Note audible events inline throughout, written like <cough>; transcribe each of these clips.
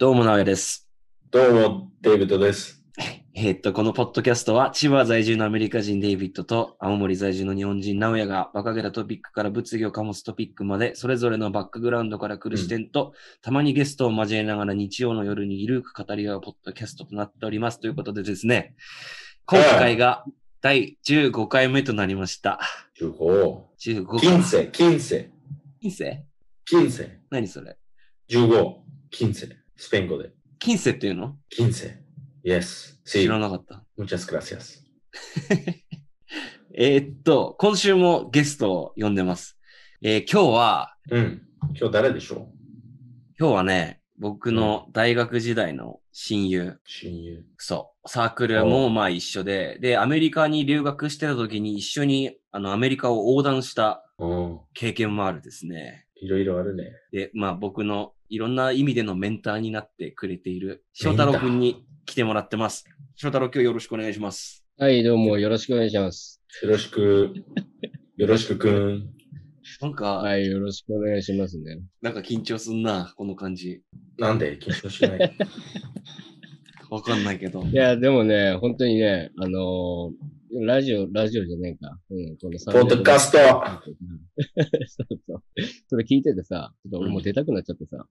どうも、なおやです。どうも、デイビッドです。えーっと、このポッドキャストは、千葉在住のアメリカ人デイビッドと、青森在住の日本人直哉が、馬鹿げたトピックから物議を醸すトピックまで、それぞれのバックグラウンドから来る視点と、たまにゲストを交えながら日曜の夜にゆるく語り合うポッドキャストとなっております。ということでですね、今回が第15回目となりました。15。15回。15、15、金世15、何それ？15、15、スペイン語で。金世っていうの？15。Yes. 知.らなかった。Muchas gracias. <laughs> えーっと、今週もゲストを呼んでます。えー今日は、うん。今日誰でしょ今日はね、僕の大学時代の親友、う親友。そう、サークルもまあ一緒で、で、アメリカに留学してた時に一緒にあのアメリカを横断したうん。経験もあるですね。いろいろあるね。で、まあ僕のいろんな意味でのメンターになってくれている翔太郎くんに来てもらってます。翔太郎今日よろしくお願いします。はい、どうもよろしくお願いします。よろしく、<laughs> よろしくくん。なんか、はい、よろしくお願いしますね。なんか緊張すんな、この感じ。なんで緊張しない？<laughs> わかんないけど。いや、でもね、本当にね、あのーラジオ、ラジオじゃねえか。うん、このポッドキャストそうそう。それ聞いててさ、ちょっと俺もう出たくなっちゃってさ。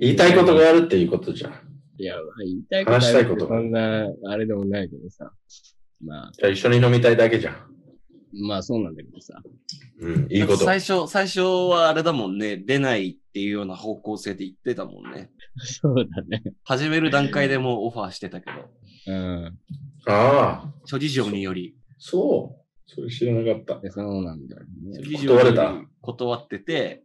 言いたいことがあるっていうことじゃん。いや、言いたいことある話したいことそんな、あれでもないけどさ。まあ、じゃあ一緒に飲みたいだけじゃん。まあそうなんだけどさ。うん、いいこと。最初、最初はあれだもんね、出ないっていうような方向性で言ってたもんね。<laughs> そうだね。始める段階でもうオファーしてたけど、うん。ああ、諸事情により、そう。それ知らなかった。でそうなんだよ諸ね。断れた断ってて、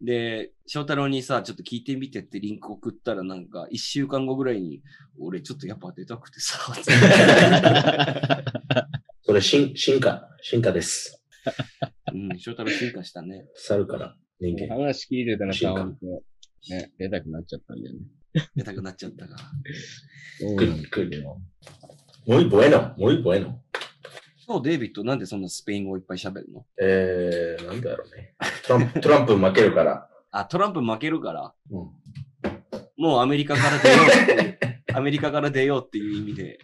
で、翔太郎にさ、ちょっと聞いてみてってリンク送ったらなんか、一週間後ぐらいに、俺ちょっとやっぱ出たくてさ、<laughs> それ進進化、進化です。うん、翔太郎進化したね。猿から人間。話聞いてたらさ、ね、出たくなっちゃったんだよね。出たくなっちゃったから。そうなんだよ。Muy bueno, muy bueno. 今日デイビッドなんでそんなスペイン語いっぱい喋るの？えー、なんだろうね。トランプ、<laughs> トランプ負けるから。あ、トランプ負けるから、うん、もうアメリカから出ようっていう、アメリカから出ようっていう意味で、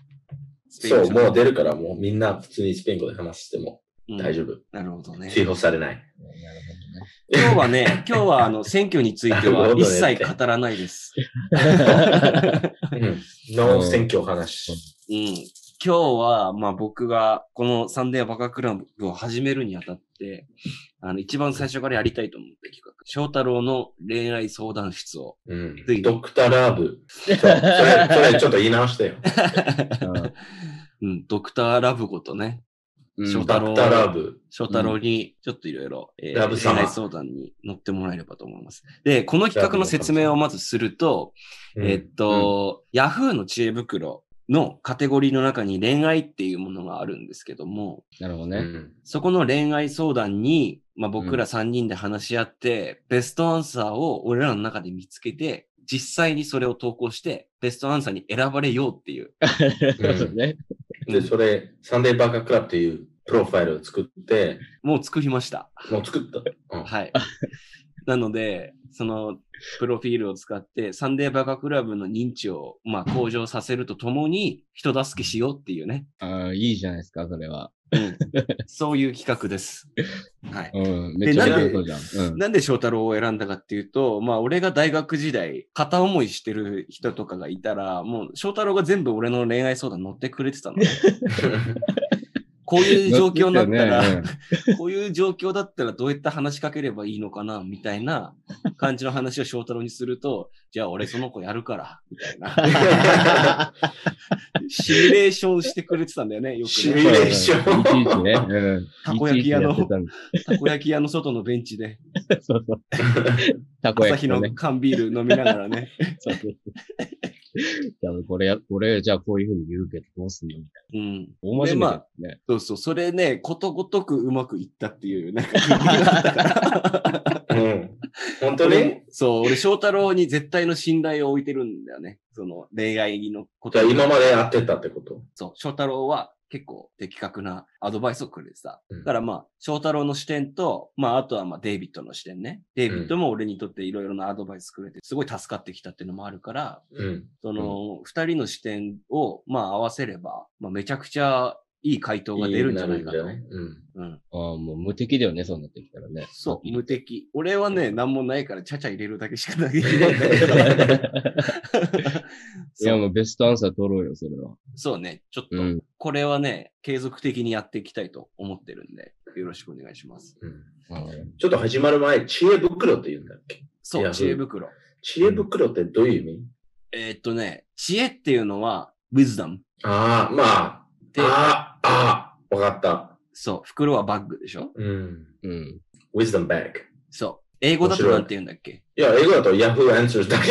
スそう、もう出るから、もうみんな普通にスペイン語で話してもうん大丈夫。なるほどね。追放されない。な <laughs> る今日はね、今日はあの選挙については一切語らないです。<laughs> うん。の選挙話。うん、今日は、まあ僕がこのサンデーバカクラブを始めるにあたって、あの一番最初からやりたいと思った企画、翔太郎の恋愛相談室を、うん。ドクターラブ。それ、それちょっと言い直してよ。<laughs> うん、ドクターラブごとね、うん翔太郎ラブ。翔太郎にちょっといろいろ、えーラブ様恋愛相談に乗ってもらえればと思います。で、この企画の説明をまずすると、うんえっと、ヤフーの知恵袋のカテゴリーの中に恋愛っていうものがあるんですけども、なるほどね。うんそこの恋愛相談に、まあ、僕ら3人で話し合って、ベストアンサーを俺らの中で見つけて、実際にそれを投稿して、ベストアンサーに選ばれようっていう。<laughs> なるほどね。で、それ、サンデーバカクラブっていうプロファイルを作って、もう作りました。もう作った。うんはい。なので、その、プロフィールを使って、サンデーバカクラブの認知を、まあ、向上させるとともに、人助けしようっていうね。ああ、いいじゃないですか、それは。うん。そういう企画です。はい。うん、めっちゃなんで。うん。なんで翔太郎を選んだかっていうと、まあ俺が大学時代、片思いしてる人とかがいたら、もう翔太郎が全部俺の恋愛相談乗ってくれてたの。<laughs> こういう状況になったら、<laughs> こういう状況だったらどうやって話しかければいいのかな、みたいな感じの話を翔太郎にすると、じゃあ俺その子やるから、みたいな。<laughs> シミュレーションしてくれてたんだよね、よくシミね。ュレーションいちいちね。うん。たこ焼き屋のたこ焼き屋の外のベンチで、そうそう。<laughs> たこ朝日の焼きのね。缶ビール飲みながらね。そうそう <laughs> じゃあ、これや、これ、じゃあこういうふうに言うけど、どうすんの？みたいうん。な。大真面目だよね。そうそう、それね、ことごとくうまくいったっていう、なんか。<laughs> うん。本当に？俺そう、俺、翔太郎に絶対の信頼を置いてるんだよね。その恋愛のことじゃあ今まで会ってたってこと？そう、翔太郎は結構的確なアドバイスをくれてさ。うんだからまあ、翔太郎の視点と、まあ、あとはまあ、デイビッドの視点ね。デイビッドも俺にとっていろいろなアドバイスくれて、すごい助かってきたっていうのもあるから、うん。その、二、人の視点を、まあ、合わせれば、まあ、めちゃくちゃいい回答が出るんじゃないかと。ねうん。うん。ああ、もう無敵だよね、そうなってきたらね。そう、無敵。俺はね、なんもないから、ちゃちゃ入れるだけしかない <laughs> ないや、そうもうベストアンサー取ろうよ、それは。そうね、ちょっと、うんこれはね、継続的にやっていきたいと思ってるんで、よろしくお願いします。うんうんちょっと始まる前、知恵袋って言うんだっけ？そう、知恵袋。知恵袋ってどういう意味？えーっとね、知恵っていうのは、wisdom。ああ、まあ、で、ああ、ああ、わかった。そう、袋はバッグでしょ？うん。うん。wisdom bag。そう。英語だとなんて言うんだっけ？いや、英語だと Yahoo Answers だけ。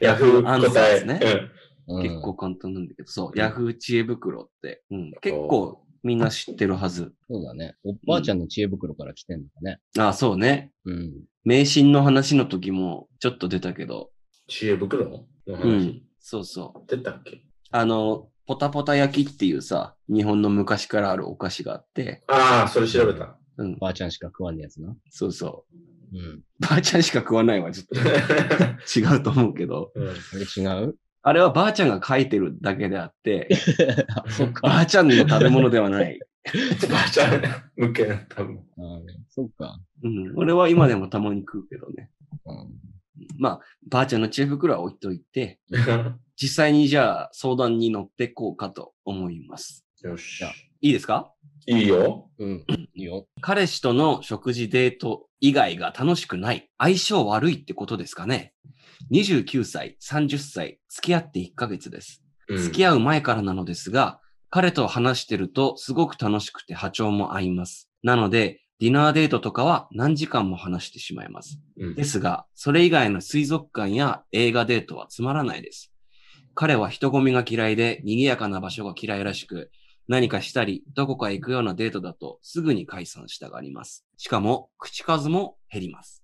<laughs> Yahoo 答え。ねうん結構簡単なんだけど、そう、ヤフー知恵袋って、うん、結構みんな知ってるはず。そうだね。おばあちゃんの知恵袋から来てんのかね。あ、そうね。うん。迷信の話の時もちょっと出たけど、知恵袋のう話ん、そうそう。出たっけ？あの、ポタポタ焼きっていうさ、日本の昔からあるお菓子があって、ああ、それ調べた。うん、ばあちゃんしか食わんねやつな。そうそう。うん。ばあちゃんしか食わないわ、ちょっと <laughs> 違うと思うけど、うんあれ違う？あれはばあちゃんが書いてるだけであって、<laughs> あ、そっか。ばあちゃんの食べ物ではない。<laughs> ばあちゃん向けの多分。あそっか。うん、俺は今でもたまに食うけどね。うんまあ、ばあちゃんの知恵袋は置いといて、<laughs> 実際にじゃあ相談に乗っていこうかと思います。よし。いいですか？いいよ。うん。いいよ。彼氏との食事デート以外が楽しくない、相性悪いってことですかね ?29 歳、30歳、付き合って1ヶ月です。うん付き合う前からなのですが、彼と話してるとすごく楽しくて波長も合います。なので、ディナーデートとかは何時間も話してしまいます。うんですが、それ以外の水族館や映画デートはつまらないです。彼は人混みが嫌いで賑やかな場所が嫌いらしく、何かしたり、どこか行くようなデートだとすぐに解散したがります。しかも、口数も減ります。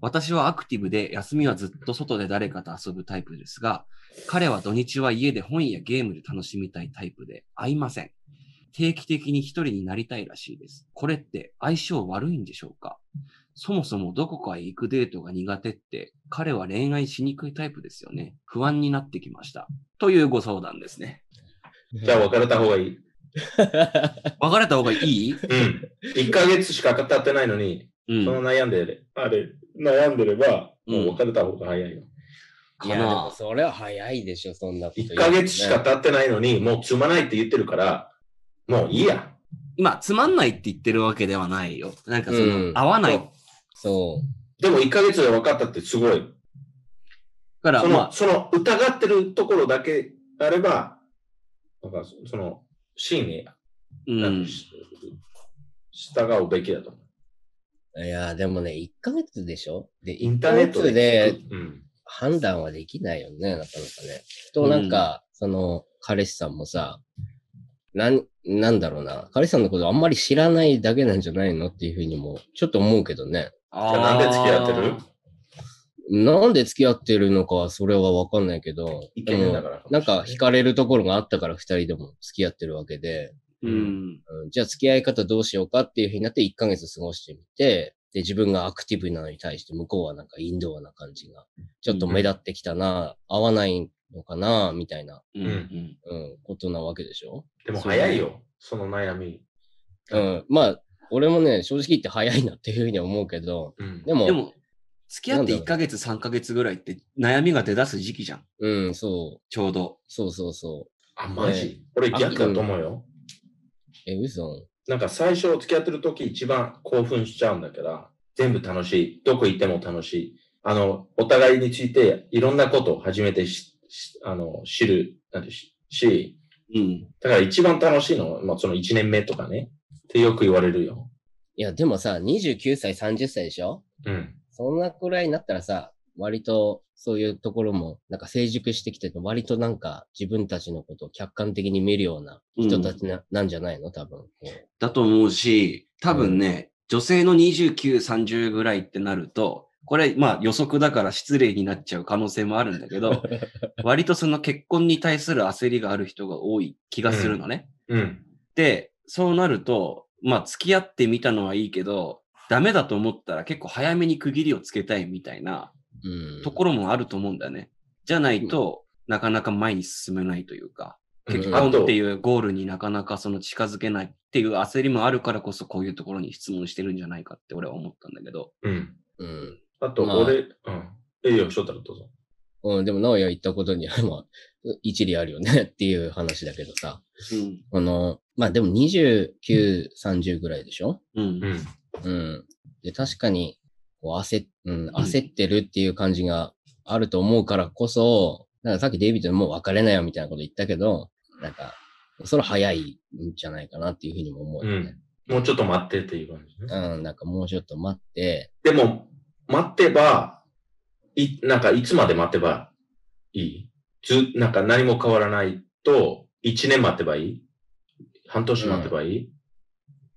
私はアクティブで休みはずっと外で誰かと遊ぶタイプですが、彼は土日は家で本やゲームで楽しみたいタイプで合いません。定期的に一人になりたいらしいです。これって相性悪いんでしょうか？そもそもどこかへ行くデートが苦手って、彼は恋愛しにくいタイプですよね。不安になってきました。というご相談ですね。じゃあ別れた方がいい？<laughs> 別れた方がいい？うん。1ヶ月しか経ってないのに、うん。その悩んでる、あれ、悩んでれば、うんもう別れた方が早いよ。いや、でかなもそれは早いでしょ、そんなこと言う1のね。ヶ月しか経ってないのに、もう積まないって言ってるから、もういいや。今、つまんないって言ってるわけではないよ。なんかその、うん合わない。そでも1ヶ月で分かったってすごい。から、その、まあ、その疑ってるところだけあれば、なんかその、真に、うん。なんかし従うべきだと思う。う。いや、でもね、1ヶ月でしょ？で、インターネット1ヶ月で。判断はできないよね、なかなかね。と、なんか、その、彼氏さんもさ、なん、なんだろうな。彼氏さんのことあんまり知らないだけなんじゃないのっていうふうにも、ちょっと思うけどね。あじゃあなんで付き合ってる？なんで付き合ってるのかはそれはわかんないけど、イでもケメンだからなんか惹かれるところがあったから二人でも付き合ってるわけで、うん。うん、じゃあ付き合い方どうしようかっていうふうになって1ヶ月過ごしてみて、で、自分がアクティブなのに対して向こうはなんかインドアな感じが、ちょっと目立ってきたな、合わないのかな、みたいな、うん。うん。うん、ことなわけでしょ？でも早いよ、その悩み。うん。まあ、俺もね、正直言って早いなっていうふうには思うけど、うん。でも、でも、付き合ってなんだろう1ヶ月、3ヶ月ぐらいって悩みが出だす時期じゃん。うん、そう、ちょうど。そうそうそあ、マジ？俺逆だと思うよ。う。え、嘘？なんか最初付き合ってる時一番興奮しちゃうんだけど、全部楽しい。どこ行っても楽しい。あの、お互いについていろんなことを初めてししあの知るなんてしし、うん。だから一番楽しいのは、まあ、その1年目とかね。ってよく言われるよ。いや、でもさ、29歳、30歳でしょ？うん。そんなくらいになったらさ、割とそういうところもなんか成熟してきてて、割となんか自分たちのことを客観的に見るような人たちな,、なんじゃないの？多分。だと思うし、多分ね、女性の29、30ぐらいってなると、これ、まあ予測だから失礼になっちゃう可能性もあるんだけど、<laughs> 割とその結婚に対する焦りがある人が多い気がするのね。うん。で、そうなると、まあ付き合ってみたのはいいけど、ダメだと思ったら結構早めに区切りをつけたいみたいなうん。ところもあると思うんだよね。じゃないと、なかなか前に進めないというか、結婚っていうゴールになかなかその近づけないっていう焦りもあるからこそこういうところに質問してるんじゃないかって俺は思ったんだけど。うん。うん。あと、まあ俺、うん。えいよ、翔太郎どうぞ。うん、でも、直哉言ったことには、<laughs> まあ、一理あるよね <laughs> っていう話だけどさ。うん。この、まあでも29、30ぐらいでしょ？うんう。ん。うん。で、確かに、こう焦っ、うん、焦ってるっていう感じがあると思うからこそ、なんかさっきデイビッドにもう別れなよみたいなこと言ったけど、なんか、それ早いんじゃないかなっていうふうにも思うよね。もうちょっと待ってっていう感じね。うん、なんかもうちょっと待って、でも、待ってば、い、なんかいつまで待てばいい？ず、なんか何も変わらないと、1年待てばいい？半年待てばいい、い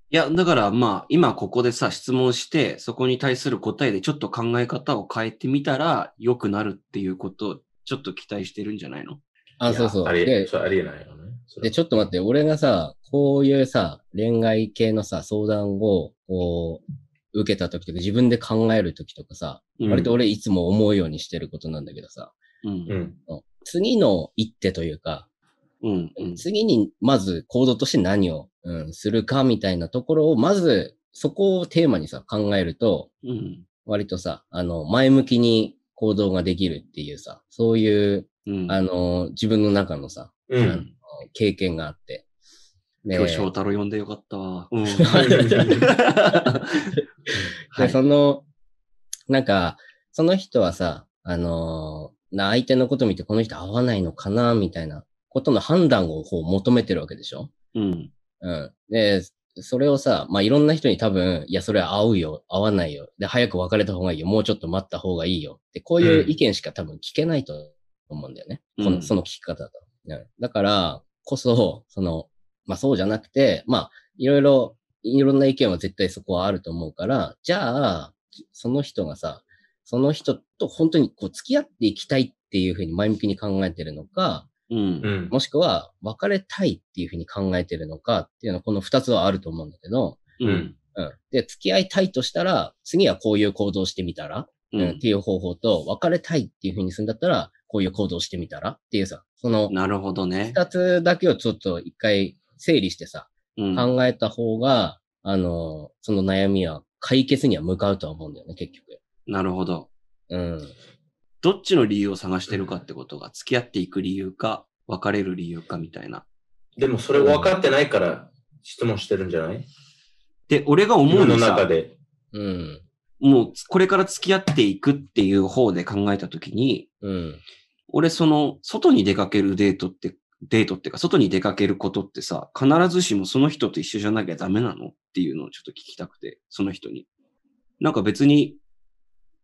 や、だからまあ、今ここでさ、質問して、そこに対する答えでちょっと考え方を変えてみたら、良くなるっていうことをちょっと期待してるんじゃないの？あ、そうそう。ありえ、で、それありえないよね。で、ちょっと待って、俺がさ、こういうさ、恋愛系のさ、相談を、こう、受けた時とか、自分で考える時とかさ、うん割と俺いつも思うようにしてることなんだけどさ、うん。うん。次の一手というか、うん。うん。次にまず行動として何を、うん、するかみたいなところを、まずそこをテーマにさ、考えると、うん。割とさ、あの、前向きに行動ができるっていうさ、そういう、うん。あの、自分の中のさ、うん。経験があって。で今日翔太郎呼んでよかったわ。うん。<laughs> で、その、なんか、その人はさ、あのーな相手のこと見てこの人合わないのかな、みたいなことの判断をこう求めてるわけでしょ？うん。うん。で、それをさ、まあ、いろんな人に多分、いや、それは合うよ、合わないよ。で、早く別れた方がいいよ、もうちょっと待った方がいいよ。で、こういう意見しか多分聞けないと思うんだよね。この、うんその聞き方だと。ねだから、こそ、その、まあ、そうじゃなくて、まあ、いろいろ、いろんな意見は絶対そこはあると思うから、じゃあ、その人がさ、その人と本当にこう付き合っていきたいっていうふうに前向きに考えてるのか、うんう。ん。もしくは別れたいっていうふうに考えてるのかっていうのはこの二つはあると思うんだけど、うん。うん。で、付き合いたいとしたら、次はこういう行動してみたら、ううん、っていう方法と、別れたいっていうふうにするんだったら、こういう行動してみたらっていうさ、そのなるほどね。二つだけをちょっと一回整理してさ、うん。考えた方が、あの、その悩みは解決には向かうとは思うんだよね、結局。なるほど。うん。どっちの理由を探してるかってことが、付き合っていく理由か、別れる理由かみたいな。でもそれ分かってないから質問してるんじゃない？で、俺が思うにさ、中で。うん。もうこれから付き合っていくっていう方で考えたときに、うん。俺その、外に出かけるデートって、デートっていうか、外に出かけることってさ、必ずしもその人と一緒じゃなきゃダメなのっていうのをちょっと聞きたくて、その人に。なんか別に、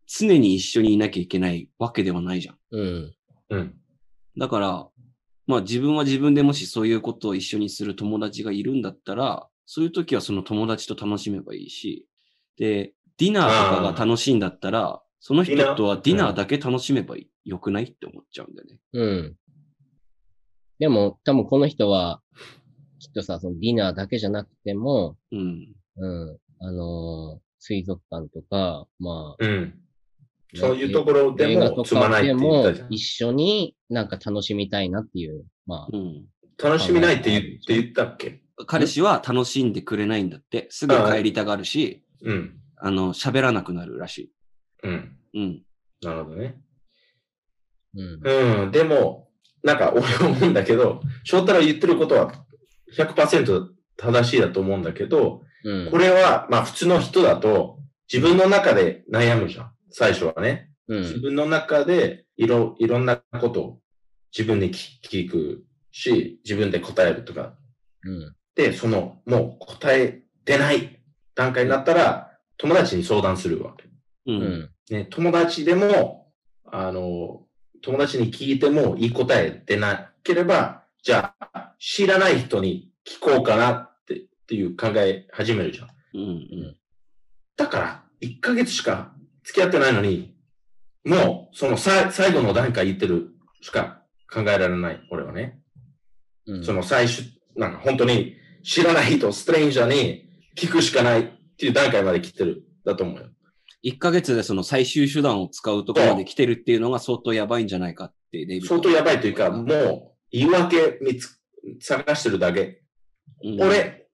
常に一緒にいなきゃいけないわけではないじゃん。うん。うん。だから、まあ自分は自分でもしそういうことを一緒にする友達がいるんだったら、そういう時はその友達と楽しめばいいし、で、ディナーとかが楽しいんだったら、その人とはディナーだけ楽しめばよくない？って思っちゃうんだよね。うん。でも、多分この人は、きっとさ、そのディナーだけじゃなくても、うん。うん。あのー水族館とか、まあ、うん。そういうところで映画とも積まないってかでも言ったじゃん。一緒になんか楽しみたいなっていう、まあ、うん。楽しみないって言って言ったっけ？彼氏は楽しんでくれないんだって、すぐ帰りたがるし、うん。あの、喋らなくなるらしうん。い。うん。なるほどね。うん。うん。でも、なんか俺思うんだけど、翔太郎言ってることは100%正しいだと思うんだけど、うん。これは、まあ普通の人だと自分の中で悩むじゃん。最初はね。うん。自分の中でいろ、いろんなことを自分に聞聞くし、自分で答えるとか。うん。で、その、もう答えてない段階になったら、友達に相談するわけ。う。うんん。ね、友達でも、あの、友達に聞いてもいい答え出なければ、じゃあ、知らない人に聞こうかなってっていう考え始めるじゃん。うん。だから、1ヶ月しか付き合ってないのに、もう、そのさ最後の段階言ってるしか考えられない、俺はね。うんその最初、なんか本当に知らない人、ストレンジャーに聞くしかないっていう段階まで来てる、だと思うよ。1ヶ月でその最終手段を使うところまで来てるっていうのが相当やばいんじゃないかって、デイビッド相当やばいというか、もう言い訳見つ探してるだけ。うん俺、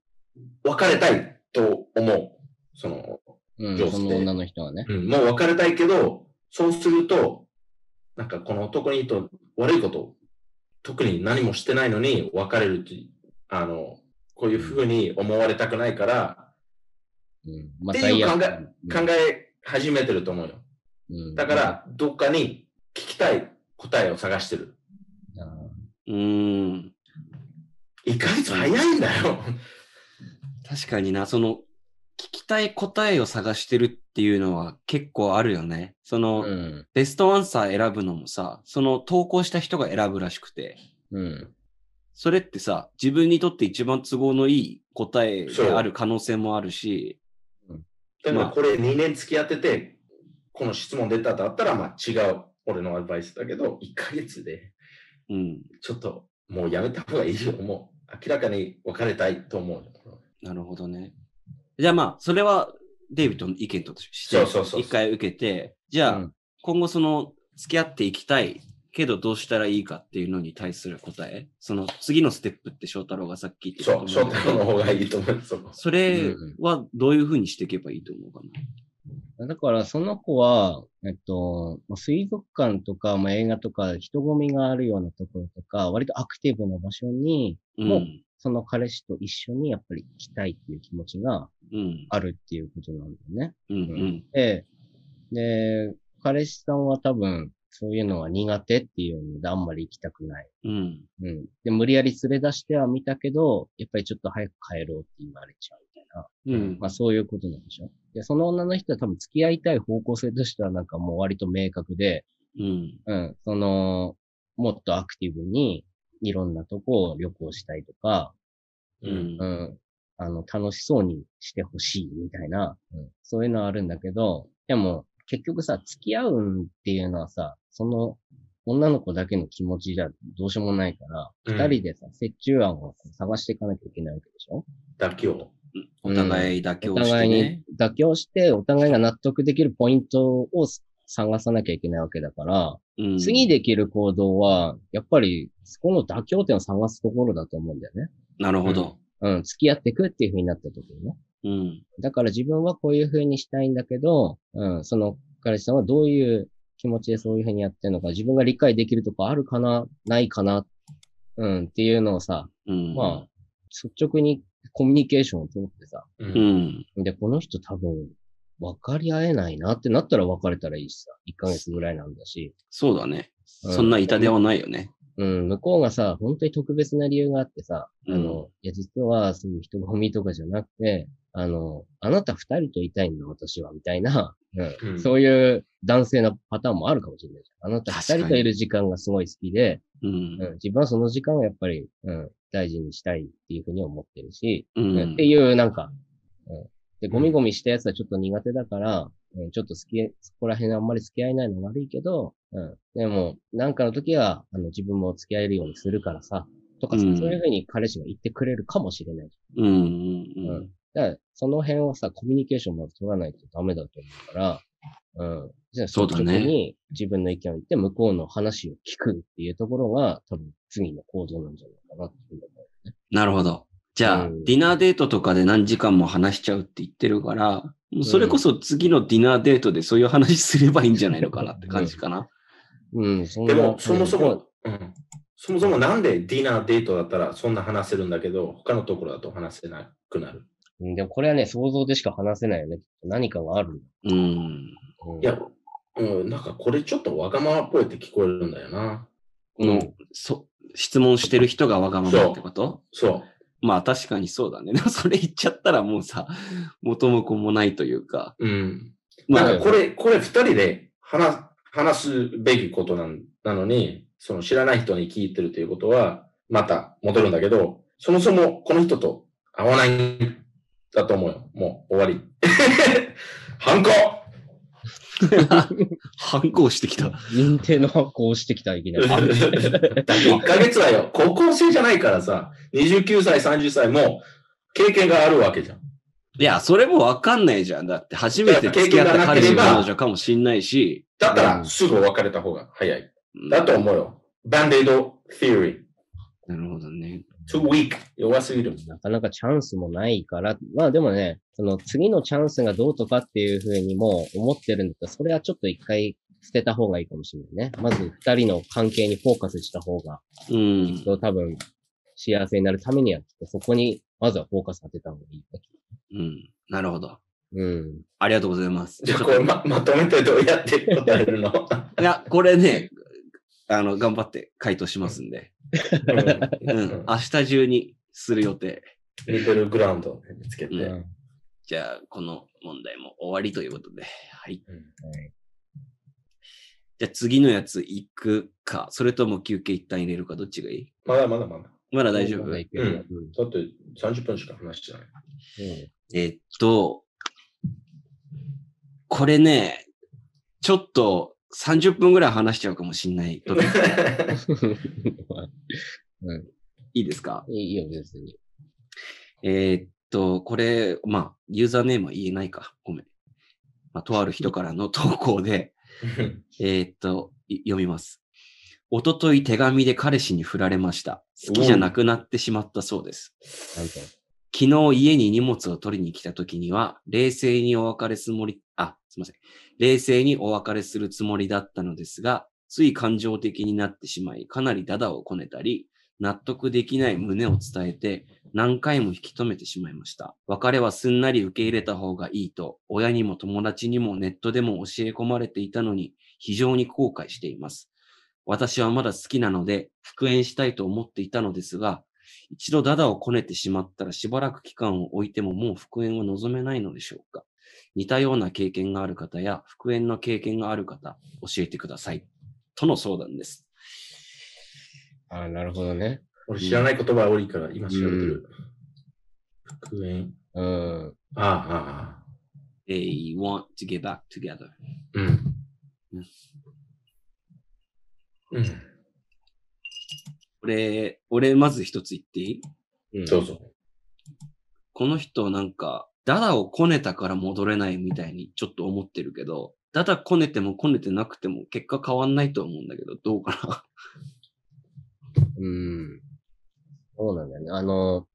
別れたいと思う。その、うん、上手でその女の人はね。うん、もう別れたいけど、そうすると、なんかこの男にと悪いこと、特に何もしてないのに別れるっていう、あの、こういうふうに思われたくないから、うん。まあ、っていう考え考え始めてると思うよ。うんだから、どっかに聞きたい答えを探してる。あうーん。1ヶ月早いんだよ。確かにな、その、聞きたい答えを探してるっていうのは結構あるよね。その、ーうん。ベストアンサー選ぶのもさ、その投稿した人が選ぶらしくて、うん。それってさ、自分にとって一番都合のいい答えである可能性もあるし、だからこれ2年付き合ってて、この質問出たとあったら、まあ違う俺のアドバイスだけど、1ヶ月でうん、ちょっともうやめた方がいいよ。もう明らかに別れたいと思うよ。なるほどね。じゃあまあ、それはデイビッドの意見として、一回受けて、じゃあ、うん今後その、付き合っていきたいけどどうしたらいいかっていうのに対する答え、その次のステップって翔太郎がさっき言ってたそう、翔と思うんだけど太郎の方がいいと思う。そこ。それはどういうふうにしていけばいいと思うかな？だから、その子は、えっと、まあ水族館とか、まあ、映画とか、人混みがあるようなところとか、割とアクティブな場所に、もううん。その彼氏と一緒にやっぱり行きたいっていう気持ちがうん。あるっていうことなんだよね。うん。うん。で、で、彼氏さんは多分、そういうのは苦手っていうのであんまり行きたくない。うん。うん。で、無理やり連れ出してはみたけど、やっぱりちょっと早く帰ろうって言われちゃうみたいな。うん。まあそういうことなんでしょ。で、その女の人は多分付き合いたい方向性としてはなんかもう割と明確で、うん。うん、その、もっとアクティブにいろんなとこを旅行したいとか、うんう。ん、あの、楽しそうにしてほしいみたいな、うん、そういうのはあるんだけど、でも結局さ、付き合うんっていうのはさ、その女の子だけの気持ちじゃどうしようもないから、うん二、人でさ、折衷案を探していかなきゃいけないわけでしょ？妥協。お互い妥お協して互いねに。妥協して、お互いが納得できるポイントを探さなきゃいけないわけだから、うん次できる行動は、やっぱり、そこの妥協点を探すところだと思うんだよね。なるほど。うん、付き合っていくっていう風になった時にね。うん。だから自分はこういう風にしたいんだけど、うん、その彼氏さんはどういう気持ちでそういう風にやってるのか、自分が理解できるとこあるかな、ないかな、うん、っていうのをさ、うん。まあ、率直にコミュニケーションを取ってさ、う。うんん。で、この人多分、分かり合えないなってなったら別れたらいいしさ。1ヶ月ぐらいなんだし。そうだね。うんそんな痛手はないよね。うん、向こうがさ、本当に特別な理由があってさ、うんあの、いや、実はそういう人混みとかじゃなくて、あの、あなた二人といたいんだ、私は、みたいな、うんうんそういう男性のパターンもあるかもしれないじゃん。あなた二人といる時間がすごい好きで、うんうん、。自分はその時間をやっぱり、うん、大事にしたいっていうふうに思ってるし、ううんんっていう、なんか、うん。で、ゴミゴミしたやつはちょっと苦手だから、うん、ちょっと好き、そこら辺あんまり付き合えないの悪いけど、うん。でも、なんかの時は、あの、自分も付き合えるようにするからさ、とかさ、うんそういうふうに彼氏が言ってくれるかもしれない。うん。うん。うん。だから、その辺をさ、コミュニケーションまず取らないとダメだと思うから、うん。じゃあ、そうだねに自分の意見を言って、向こうの話を聞くっていうところが、多分、次の行動なんじゃないかなっていうふうね。なるほど。じゃあ、うんディナーデートとかで何時間も話しちゃうって言ってるから、それこそ次のディナーデートでそういう話すればいいんじゃないのかなって感じかな。うん、でも、そもそうんも、うん。そもそもなんでディナーデートだったらそんな話せるんだけど、他のところだと話せなくなる。うんでもこれはね、想像でしか話せないよね。何かがある。うん。うんいや、うん、なんかこれちょっとわがままっぽいって聞こえるんだよな。この、そ質問してる人がわがままってこと？そう。まあ確かにそうだね。<laughs> でもそれ言っちゃったらもうさ、元も子もないというか。うん。まあなんかこれ、これ二人で話、話すべきことなんなのに、その知らない人に聞いてるということは、また戻るんだけど、そもそもこの人と会わないんだと思うよ。もう終わり。<laughs> 反抗 <laughs> 反抗してきた。認定の発行をしてきた、いきなり。だって1ヶ月はよ、高校生じゃないからさ、29歳、30歳も経験があるわけじゃん。いや、それもわかんないじゃん。だって、初めて付き合った彼氏彼女かもしんないし。だったうんら、すぐ別れた方が早い。うんだと思うよ。バンデード theory. なるほどね。Too weak. 弱すぎる。なかなかチャンスもないから、まあでもね、その次のチャンスがどうとかっていうふうにも思ってるんだったら、それはちょっと一回捨てた方がいいかもしれないね。まず二人の関係にフォーカスした方が、うん。多分幸せになるためには、そこにまずはフォーカス当てた方がいいね。うん。なるほど。うん。ありがとうございます。じゃあこれままとめてどうやって答えるの？いや、これね、あの、頑張って回答しますんで。ううんん。明日中にする予定。ミドルグラウンドを見つけて。うんうんじゃあ、この問題も終わりということで。はい。うんはいじゃあ次のやつ行くか、それとも休憩一旦入れるか、どっちがいい？まだまだまだ。まだ大丈夫？だって30分しか話してない。えっと、これね、ちょっと30分ぐらい話しちゃうかもしんない。うん。いいですか？いいよ、別に。えーっと、これ、まあ、ユーザーネームは言えないか。ごめん。まあ、とある人からの投稿で、<laughs> えーっと、い読みます。おととい手紙で彼氏に振られました。好きじゃなくなってしまったそうです。昨日家に荷物を取りに来た時には、冷静にお別れつもり、あ、すいません。冷静にお別れするつもりだったのですが、つい感情的になってしまい、かなりダダをこねたり、納得できない旨を伝えて、何回も引き止めてしまいました。別れはすんなり受け入れた方がいいと、親にも友達にもネットでも教え込まれていたのに、非常に後悔しています。私はまだ好きなので、復縁したいと思っていたのですが、一度ダダをこねてしまったらしばらく期間を置いてももう復縁は望めないのでしょうか似たような経験がある方や復縁の経験がある方、教えてください。との相談です。ああ、なるほどね。俺知らない言葉多いから今調べてる。復縁。うん。ああ、ああ。They want to get back together. うんうん。うん。俺、俺まず一つ言っていい？うんどうぞ。この人なんか、ダダをこねたから戻れないみたいにちょっと思ってるけど、ダダこねてもこねてなくても結果変わんないと思うんだけど、どうかな？うん。そうなんだよね。あの、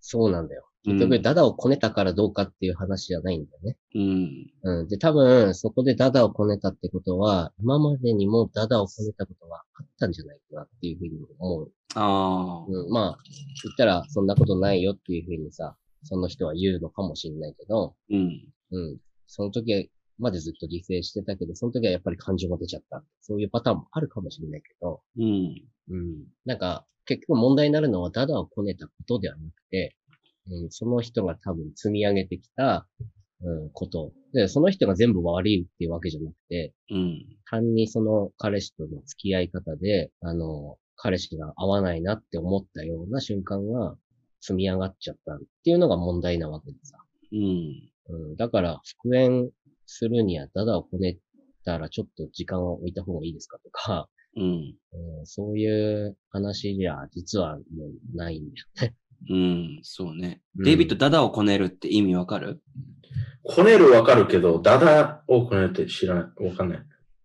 そうなんだよ。結局、うんダダをこねたからどうかっていう話じゃないんだよね。うん。うん。で、多分、そこでダダをこねたってことは、今までにもダダをこねたことがあったんじゃないかなっていうふうに思う。ああ。うん。まあ、言ったら、そんなことないよっていうふうにさ、その人は言うのかもしれないけど、うん。うん。その時までずっと理性してたけど、その時はやっぱり感情が出ちゃった。そういうパターンもあるかもしれないけど、うん。うん。なんか、結局問題になるのはダダをこねたことではなくて、うん、その人が多分積み上げてきた、うん、こと。で、その人が全部悪いっていうわけじゃなくて、うん。単にその彼氏との付き合い方で、あの、彼氏が合わないなって思ったような瞬間が積み上がっちゃったっていうのが問題なわけでさ。うん。うん、だから、復縁するにはダダをこねたらちょっと時間を置いた方がいいですかとか、うん。うん、そういう話じゃ実はもうないんだよね。うん。そうね。うんデイビッド、ダダをこねるって意味わかる？こねるわかるけど、ダダをこねて知らない。わかんない。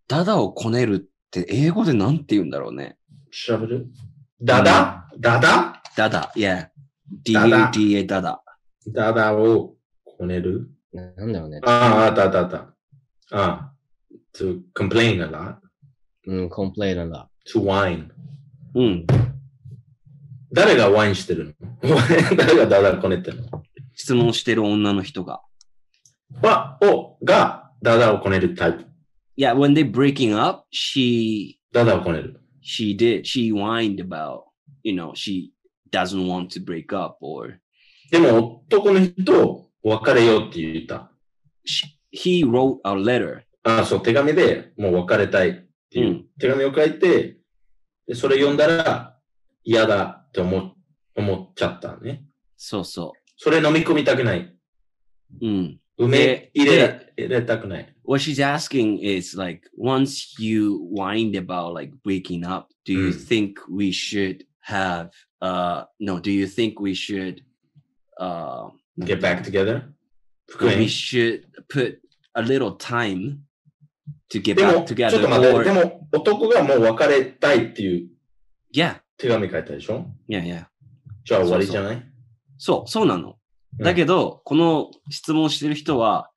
ダダをこねるって英語でなんて言うんだろうね。調べる？ダダ？ダダ？ダダ。ダダ D-U-D-A ダダ。ダダをこねる？ななんだろうね。ああ、あったああ to complain a lot, うん、コンプレイなんだ。to whine. うん。誰がワインしてるの？<laughs> 誰がダダこねてるの？質問してる女の人が。は、を、が、ダダをこねるタイプ。Yeah, when they breaking up, she ダダをこねる。she did she whined about, you know, she doesn't want to break up or でも、男の人、別れようって言った。she, he wrote a letter. ああ、そう、手紙でもう別れたいっていう、うん手紙を書いて、でそれ読んだら嫌だって思思っちゃったね。そうそそれ飲み込みたくない。う。うん。梅入れ入れたくない。What she's asking is like, once you whined about like waking up, do you Mm. think we should have, uh, no, do you think we should, uh, get back together? 復 we 縁 should put a little time to get で back together? でも男がもう別れたいっていう yeah, 手紙書いたでしょ？yeah, yeah. じゃあ終わりじゃない？そう、そうなの。うんだけど、この質問してる人は、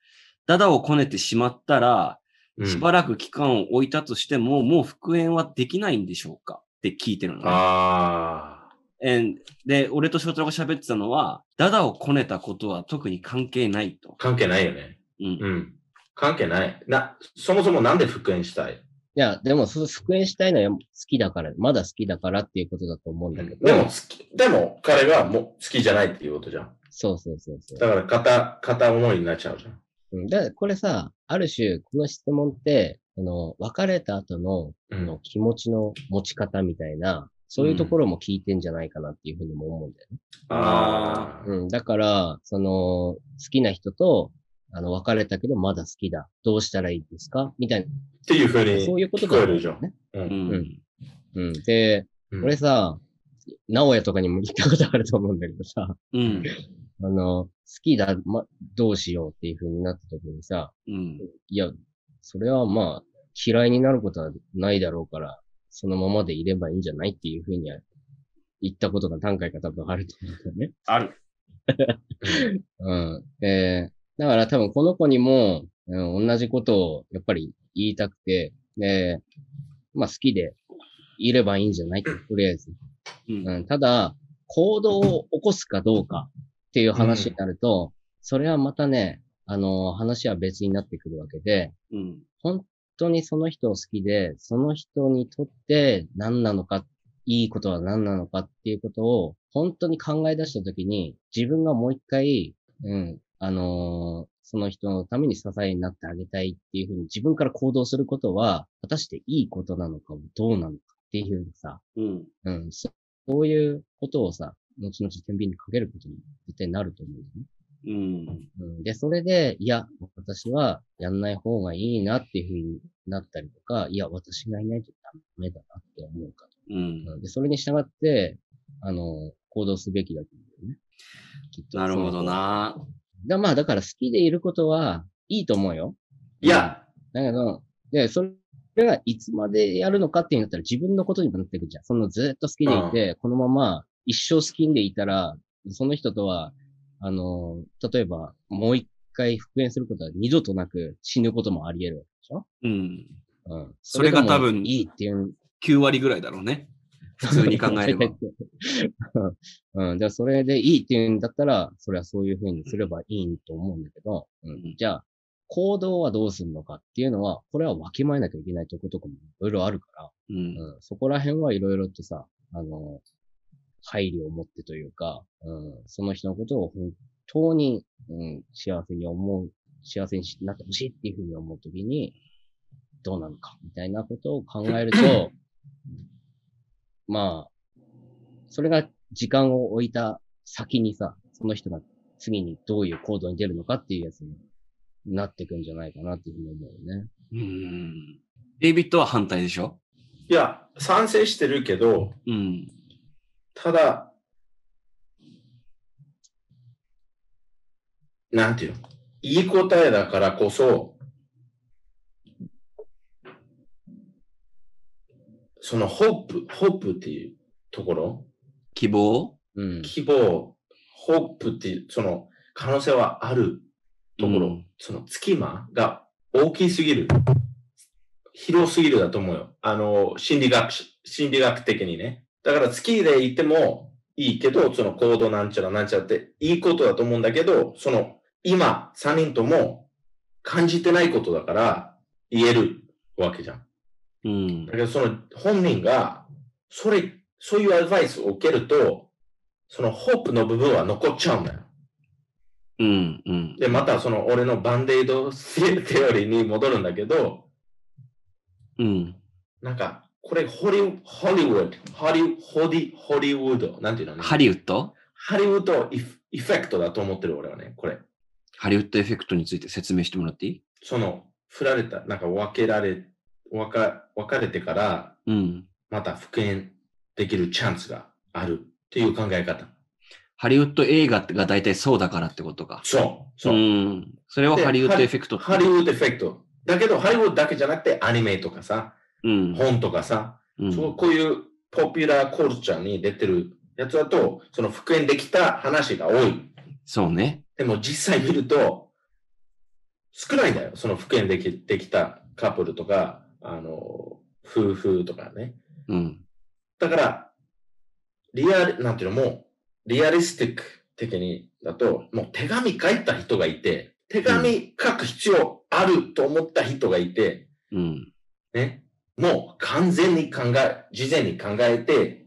ダダをこねてしまったら、うんしばらく期間を置いたとしても、もう復縁はできないんでしょうか？って聞いてるのね。あ And で、俺と翔太郎が喋ってたのは、ダダをこねたことは特に関係ないとあ、。関係ないよね。うん。うん。関係ない。な、そもそもなんで復縁したい？いや、でも、そ復縁したいのは好きだから、まだ好きだからっていうことだと思うんだけど。でも好き、でも彼がもう好きじゃないっていうことじゃん。そうそうそうそう。だから片、片思いになっちゃうじゃん。うん、だこれさ、ある種、この質問って、あの、別れた後の、のん。気持ちの持ち方みたいな、そういうところも聞いてんじゃないかなっていうふうにも思うんだよね。ああ。うん、だから、その、好きな人と、あの、別れたけどまだ好きだ。どうしたらいいですか？みたいっていうふうな、にそういうこと聞こだえるじゃん。ね。う。うんん。うんうん。で、うん俺さ、直哉とかにも言ったことあると思うんだけどさ、うん。あの、好きだ、ま、どうしようっていう風になった時にさ、うん。いや、それはまあ、嫌いになることはないだろうから、そのままでいればいいんじゃないっていう風には言ったことが何回か多分あると思うんだよね。ある。<laughs> うん。で、だから多分この子にも、うん、同じことをやっぱり言いたくて、で、まあ好きでいればいいんじゃないとりあえず。うん。うん、ただ、行動を起こすかどうかっていう話になると、それはまたね、あの、話は別になってくるわけで、うん。本当にその人を好きで、その人にとって何なのか、いいことは何なのかっていうことを本当に考え出したときに、自分がもう一回、うん、あのーその人のために支えになってあげたいっていうふうに自分から行動することは、果たしていいことなのか、どうなのかっていうふうにさ、うん。うん、そそういうことをさ、後々天秤にかけることに絶対なると思うんですね。うん。うん、で、それで、いや、私はやんない方がいいなっていうふうになったりとか、いや、私がいないとダメだなって思うかうん。と。うんで、それに従って、あの、行動すべきだと思うよね。きっとなるほど。な。だまあ、だから好きでいることはいいと思うよ。いや、だけど、で、それがいつまでやるのかっていうんだったら自分のことにもなってくるじゃん。そのずっと好きでいて、このまま一生好きでいたら、その人とは、あの、例えばもう一回復縁することは二度となく死ぬこともあり得るでしょ？うん。うん。それが多分いいっていう。9割ぐらいだろうね。普通に考えれば。<laughs> うん。じゃあそれでいいっていうんだったら、それはそういうふうにすればいいと思うんだけど、ううんん。じゃあ、行動はどうするのかっていうのは、これはわきまえなきゃいけないところとかもいろいろあるから、うん。うん、そこら辺はいろいろとさ、あの、配慮を持ってというか、うん、その人のことを本当に、うん、幸せに思う、幸せになってほしいっていうふうに思うときに、どうなのか、みたいなことを考えると、<laughs> まあ、それが時間を置いた先にさ、その人が次にどういう行動に出るのかっていうやつになっていくんじゃないかなっていうふうに思うよね。うん。デイビッドは反対でしょ？いや、賛成してるけど、うん。ただ、なんていうの？いい答えだからこそ、そのホープ、ホープっていうところ、希望？うん。希望、ホープっていう、その可能性はあるところ、うんその隙間が大きすぎる。広すぎるだと思うよ。あの、心理学、心理学的にね。だから月でいてもいいけど、その行動なんちゃらなんちゃらっていいことだと思うんだけど、その今3人とも感じてないことだから言えるわけじゃん。うんだ。けどその本人が、それ、そういうアドバイスを受けると、そのホープの部分は残っちゃうんだよ。うん。うん。で、またその俺のバンデイドテオリーに戻るんだけど、うん。なんか、これホリ、ホリウッド、ホリ、ホリ、ホリウッド、なんていうのね？ハリウッド？ハリウッドエフェクトだと思ってる俺はね、これ。ハリウッドエフェクトについて説明してもらっていい？その、振られた、なんか分けられ、分か別れてから、うん。また復縁できるチャンスがあるっていう考え方。ハリウッド映画が大体そうだからってことか。そう。そう。ん。それはでハリウッドエフェクトハリウッドエフェクト。だけど、ハリウッドだけじゃなくて、アニメとかさ、うん。本とかさ、うんそうこういうポピュラーコルチャーに出てるやつだと、その復縁できた話が多い。そうね。でも実際見ると、少ないんだよ。その復縁できできたカップルとか、あの、夫婦とかね。うん。だから、リアル、なんていうのもう、リアリスティック的にだと、もう手紙書いた人がいて、手紙書く必要あると思った人がいて、うん。ね。もう完全に考え、事前に考えて、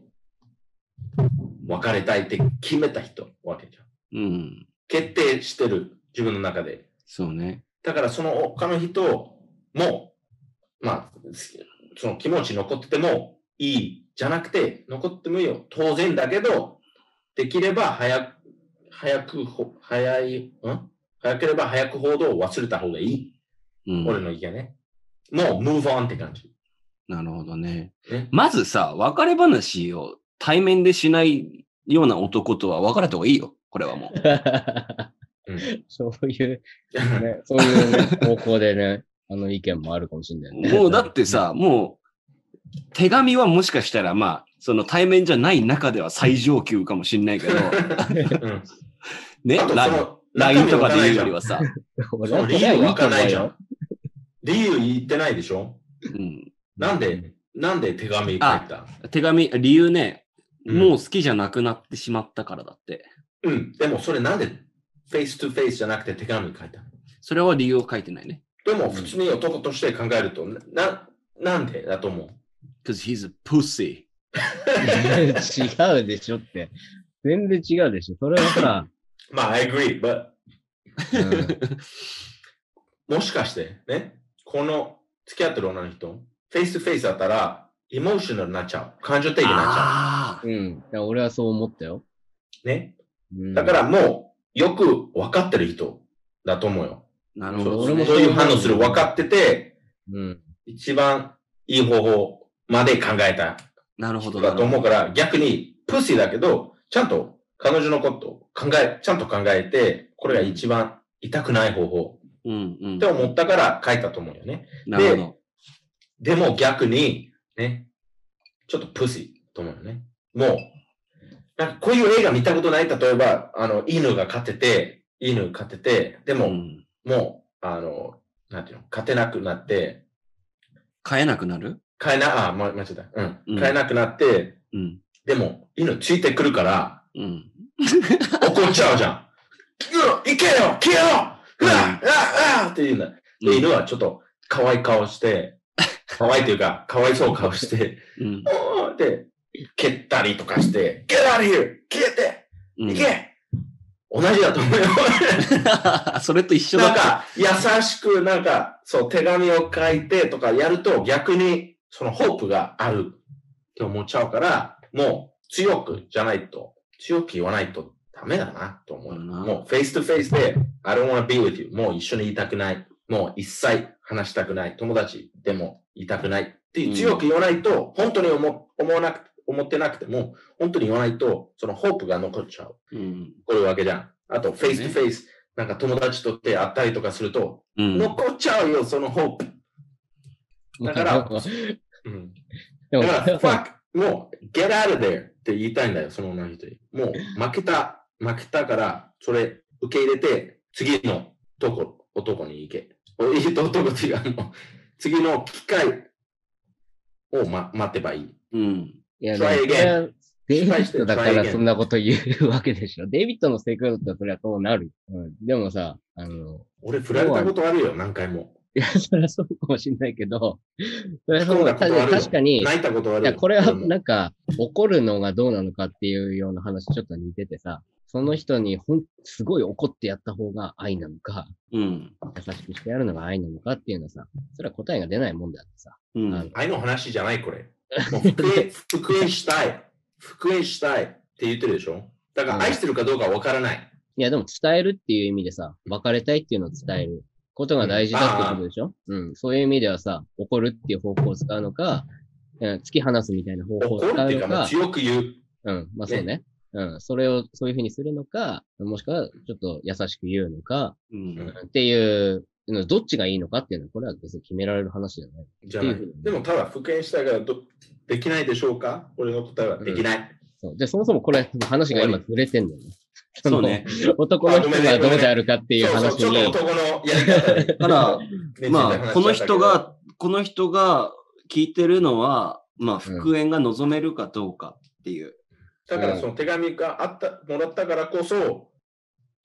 別れたいって決めた人わけじゃん。うん。決定してる、自分の中で。そうね。だからその他の人も、まあ、その気持ち残っててもいいじゃなくて、残ってもいいよ。当然だけど、できれば早く、早くほ、早い、ん？早ければ早くほど忘れた方がいい。うん。俺の意見ね。もう move on って感じ。なるほどね。ねまずさ、別れ話を対面でしないような男とは別れた方がいいよ。これはもう。<laughs> うん <laughs> そういう、ね、そういうね、<laughs> 方向でね、あの意見もあるかもしれないね。もうだってさ、もう、手紙はもしかしたら、まあ、その対面じゃない中では最上級かもしれないけど、うん。<laughs> ね、LINE とかで言うよりはさ、理由わかんないじゃん。理由言ってないでしょ？うん、なんで、なんで手紙書いた？手紙、理由ね、うん。もう好きじゃなくなってしまったからだって。うん。でもそれなんで face to face じゃなくて手紙書いたそれは理由を書いてないね。でも普通に男として考えると、な、なんでだと思う？Cause he's a pussy. <laughs> 違うでしょって。全然違うでしょ。それはさ、<coughs> まあ、I agree, but うんもしかしてね、この付き合ってる女の人、フェイスフェイスだったら、エモーショナルになっちゃう。感情的になっちゃああ、うん。俺はそう思ったよ。う。ね？うんだからもう、よく分かってる人だと思うよ。なるほど、俺もそういう反応する分かってて、うん。一番いい方法まで考えたなるほど。人だと思うから、逆に、 pussy だけど、ちゃんと彼女のことを考え、ちゃんと考えて、これが一番痛くない方法うんうんって。思ったから書いたと思うよね。なるほど。でも逆に、ね、ちょっとプシーと思うよね。もう、なんかこういう映画見たことない。例えば、あの、犬が飼ってて、犬飼ってて、でも、うんもう、あの、なんていうの、飼てなくなって、飼えなくなる？飼えな、あ、ま、間違えた。ううんん。飼えなくなって、うん。でも、犬ついてくるから、うん。怒っちゃうじゃん。うわ行けよ消えろうわあああって言うんだ。で、犬はちょっと可愛い顔して、可愛いというか、可哀想顔して、うん。で、蹴ったりとかして、Get out of here! 消えてうん行け同じだと思うよ。<laughs> それと一緒だ。なんか、優しく、なんか、そう、手紙を書いてとかやると、逆に、その hope があるって思っちゃうから、もう、強くじゃないと、強く言わないとダメだなと思う。もう、 face to face で、I don't wanna be with you. もう一緒にいたくない。もう一切話したくない。友達でもいたくない。っていう強く言わないと、本当に思思わなく思ってなくても、本当に言わないと、その hope が残っちゃう。うん。こういうわけじゃん。あと、 face to face、なんか友達とって会ったりとかすると、うん。残っちゃうよ、その hope。だからうん、だから、<laughs> fuck, もう、get out of there って言いたいんだよ、その女の人に。もう、負けた、負けたから、それ受け入れて、次の男、男に行け。おいいと男っていうあの、次の機会を、ま、待てばいい。いうん。や、Try でも again. それはデイビッドだか.らそんなこと言うわけでしょ。<laughs> デイビッドの性格だったらそれはそうなる。うん、でもさ、あの、俺、振られたことあるよ、何回も。いや、それはそうかもしれないけど、それはそう確かに、い泣いたことあるよ。や、これはなんか、怒るのがどうなのかっていうような話ちょっと似ててさ、その人にほん、すごい怒ってやった方が愛なのか、うん。優しくしてやるのが愛なのかっていうのはさ、それは答えが出ないもんだってさ。うん。愛の話じゃない、これ。もう復縁、復縁したい。復縁したいって言ってるでしょ？だから愛してるかどうかわからない。いや、でも伝えるっていう意味でさ、別れたいっていうのを伝えることが大事だってことでしょ？うん。そういう意味ではさ、怒るっていう方法を使うのか、うん突き放すみたいな方法を怒使うのるっていうか、強く言う。うん。まあそうね。うん。それを、そういうふうにするのか、もしくは、ちょっと優しく言うのか、うんうんっていうの、どっちがいいのかっていうのは、これは別に決められる話じゃない。じゃないでも、ただ復縁したいからど、できないでしょうか？俺の答えはできない。そう。で、そもそもこれ、話が今ずれてんだよね。<laughs> そうね。<laughs> 男の人がどうであるかっていうそうそう、話にちょっと、男のやり方に。だから、<laughs> ねまあ、この人、が、この人が聞いてるのは、まあ、復縁が望めるかどうかっていう。だからその手紙があった、もらったからこそ、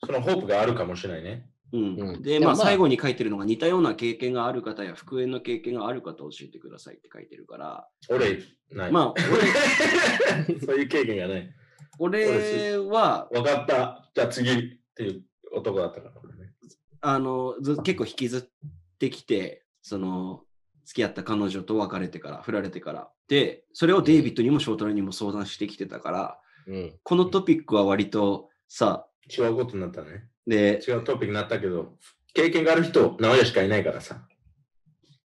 そのホープがあるかもしれないね。うんうんで、まあ、最後に書いてるのが似たような経験がある方や復縁の経験がある方を教えてくださいって書いてるから、俺、ない。まあ、<laughs> そういう経験がない。俺は、分かった。じゃあ次っていう男だったから、俺ね。あの、ず結構引きずってきて、その、付き合った彼女と別れてから、振られてから。で、それをデイビッドにもショートラにも相談してきてたから、うん。このトピックは割とさ、違うことになったね。で、違うトピックになったけど、経験がある人、直哉しかいないからさ。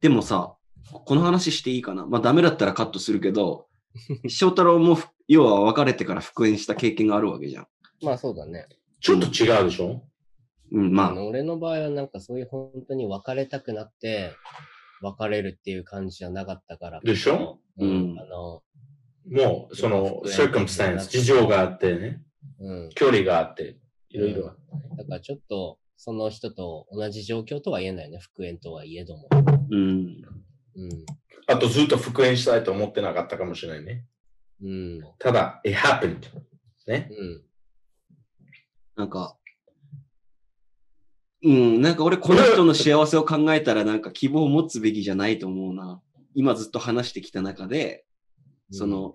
でもさ、この話していいかな？まあダメだったらカットするけど、<laughs> 翔太郎もふ要は別れてから復縁した経験があるわけじゃん。まあそうだね。ちょっと違うでしょ、うん、まあ、あの俺の場合はなんかそういう本当に別れたくなって、別れるっていう感じじゃなかったから。でしょ？ううんん。あの、もう、その、うん circumstance、事情があってね、うん。距離があって、いろいろ。だからちょっと、その人と同じ状況とは言えないね。復縁とはいえども。うん。うん。あとずっと復縁したいと思ってなかったかもしれないね。うん。ただ、it happened. ね。うん。なんか、うん、なんか俺この人の幸せを考えたらなんか希望を持つべきじゃないと思うな。今ずっと話してきた中で、その、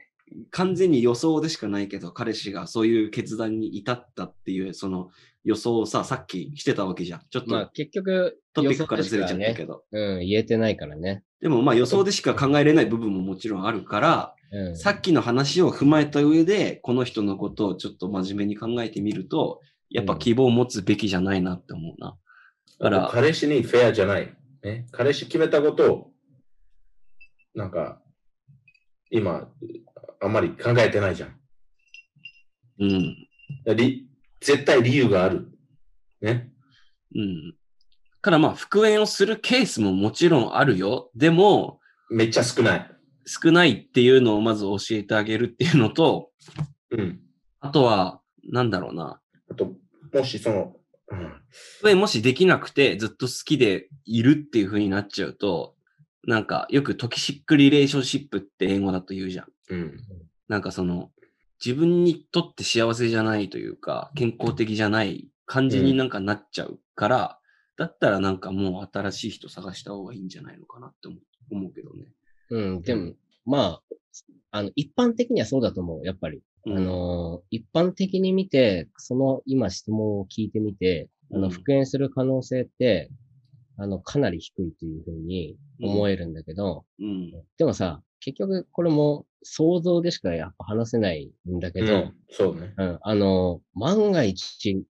完全に予想でしかないけど、彼氏がそういう決断に至ったっていう、その予想をさ、さっきしてたわけじゃん。ちょっまあと結局、トピックからずれちゃったねけ。ど。うん、言えてないからね。でもまあ予想でしか考えれない部分ももちろんあるから、うん。さっきの話を踏まえた上で、この人のことをちょっと真面目に考えてみると、やっぱ希望を持つべきじゃないなって思うな。だから、彼氏にフェアじゃない。ね。彼氏決めたことを、なんか、今、あんまり考えてないじゃん。うん。り絶対理由がある。ね。うん。からまあ、復縁をするケースももちろんあるよ。でも、めっちゃ少ない。少ないっていうのをまず教えてあげるっていうのと、うん。あとは、なんだろうな。あと、もしその、うん、復縁もしできなくてずっと好きでいるっていう風になっちゃうと、なんかよくトキシックリレーションシップって英語だと言うじゃん。うん。なんかその、自分にとって幸せじゃないというか、健康的じゃない感じになんかなっちゃうから、だったらなんかもう新しい人探した方がいいんじゃないのかなって思うけどね。うん、でも、まあ、あの、一般的にはそうだと思う、やっぱり。うんあの、一般的に見て、その今質問を聞いてみて、あの、うん復縁する可能性って、あの、かなり低いというふうに思えるんだけど、うん。でもさ、結局これも想像でしかやっぱ話せないんだけど、うんそうね。うん、あの、万が一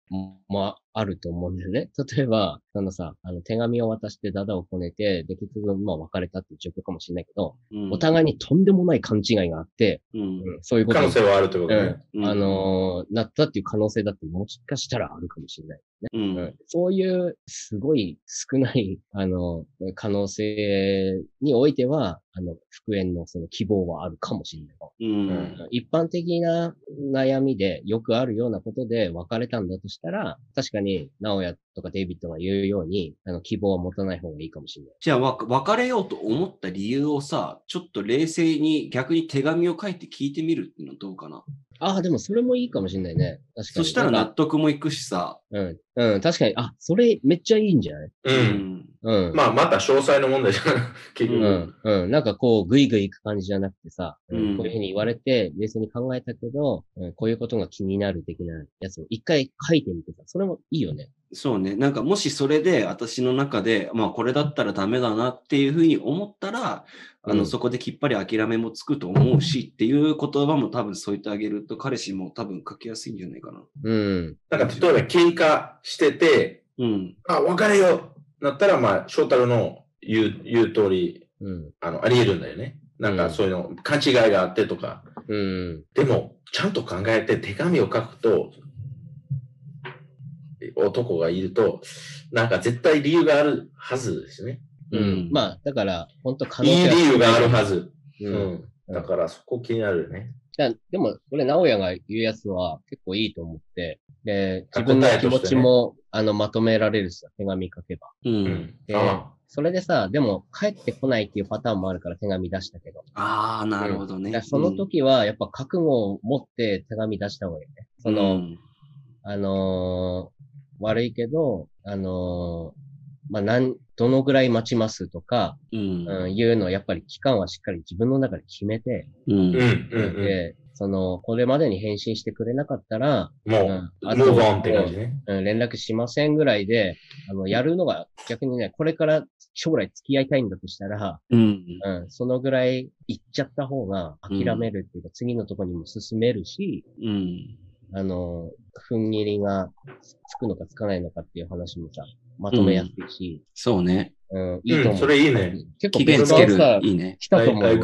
もあると思うんだよね。<laughs> 例えば、あのさ、あの手紙を渡してダダをこねて、で、結局、まあ別れたっていう状況かもしれないけど、うんお互いにとんでもない勘違いがあって、うん。うんそういうことに可能性はあるってことね。うん、あのーなったっていう可能性だってもしかしたらあるかもしれない。ううんん、そういうすごい少ない、あの、可能性においては、あの、復縁のその希望はあるかもしれない。うん。一般的な悩みでよくあるようなことで別れたんだとしたら、確かに、直哉とかデイビッドが言うように、あの、希望は持たない方がいいかもしれない。じゃあ、わ別れようと思った理由をさ、ちょっと冷静に逆に手紙を書いて聞いてみるっていうのはどうかな？ああ、でもそれもいいかもしれないね。確かに。そしたら納得もいくしさ。うん。うん、確かに。あ、それめっちゃいいんじゃない？うん。うん。まあ、また詳細の問題じゃん。<laughs> 結局。うん、うん。なんかこう、ぐいぐい行く感じじゃなくてさ、うんこういうふうに言われて、冷静に考えたけど、うん、こういうことが気になる的なやつを一回書いてみてさ、それもいいよね。そうね。なんかもしそれで私の中で、まあこれだったらダメだなっていうふうに思ったら、あの、うんそこできっぱり諦めもつくと思うしっていう言葉も多分添えてあげると彼氏も多分書きやすいんじゃないかな。うん。なんか例えば喧嘩してて、うん。あ、別れようなったら、まあ、翔太郎の言う、言う通り、うん。あの、あり得るんだよね。なんかそういうの、勘違いがあってとか。うん。でも、ちゃんと考えて手紙を書くと、男がいると、なんか絶対理由があるはずですね。ううんん。まあ、だから、本当可いい能性理由があるはず。ず。う。うんん。だからそこ気になるよね。だでも、これ、直哉が言うやつは結構いいと思って、で、あ自分の気持ちも、あの、まとめられるさ、手紙書けば。う。うんそれでさ、でも、帰ってこないっていうパターンもあるから手紙出したけど。ああ、なるほどね。だからその時は、やっぱ覚悟を持って手紙出した方がいいね。その、うんあのー悪いけど、あのーまあ、なん、どのぐらい待ちますとか、うん。うん、いうのをやっぱり期間はしっかり自分の中で決めて、うんうん。うん。うで、その、これまでに返信してくれなかったら、ん。もうんう、あと move on って感じね。うん、連絡しませんぐらいで、あの、やるのが逆にね、これから将来付き合いたいんだとしたら、うん。うん、そのぐらい行っちゃった方が諦めるっていうか、次のとこにも進めるし、うん。あの、踏ん切りがつくのかつかないのかっていう話もさ、まとめやすいし、そうね。うん、いいと思う。うん、それいいね。結構期限つけるベストアンサーいいね。来たと思う.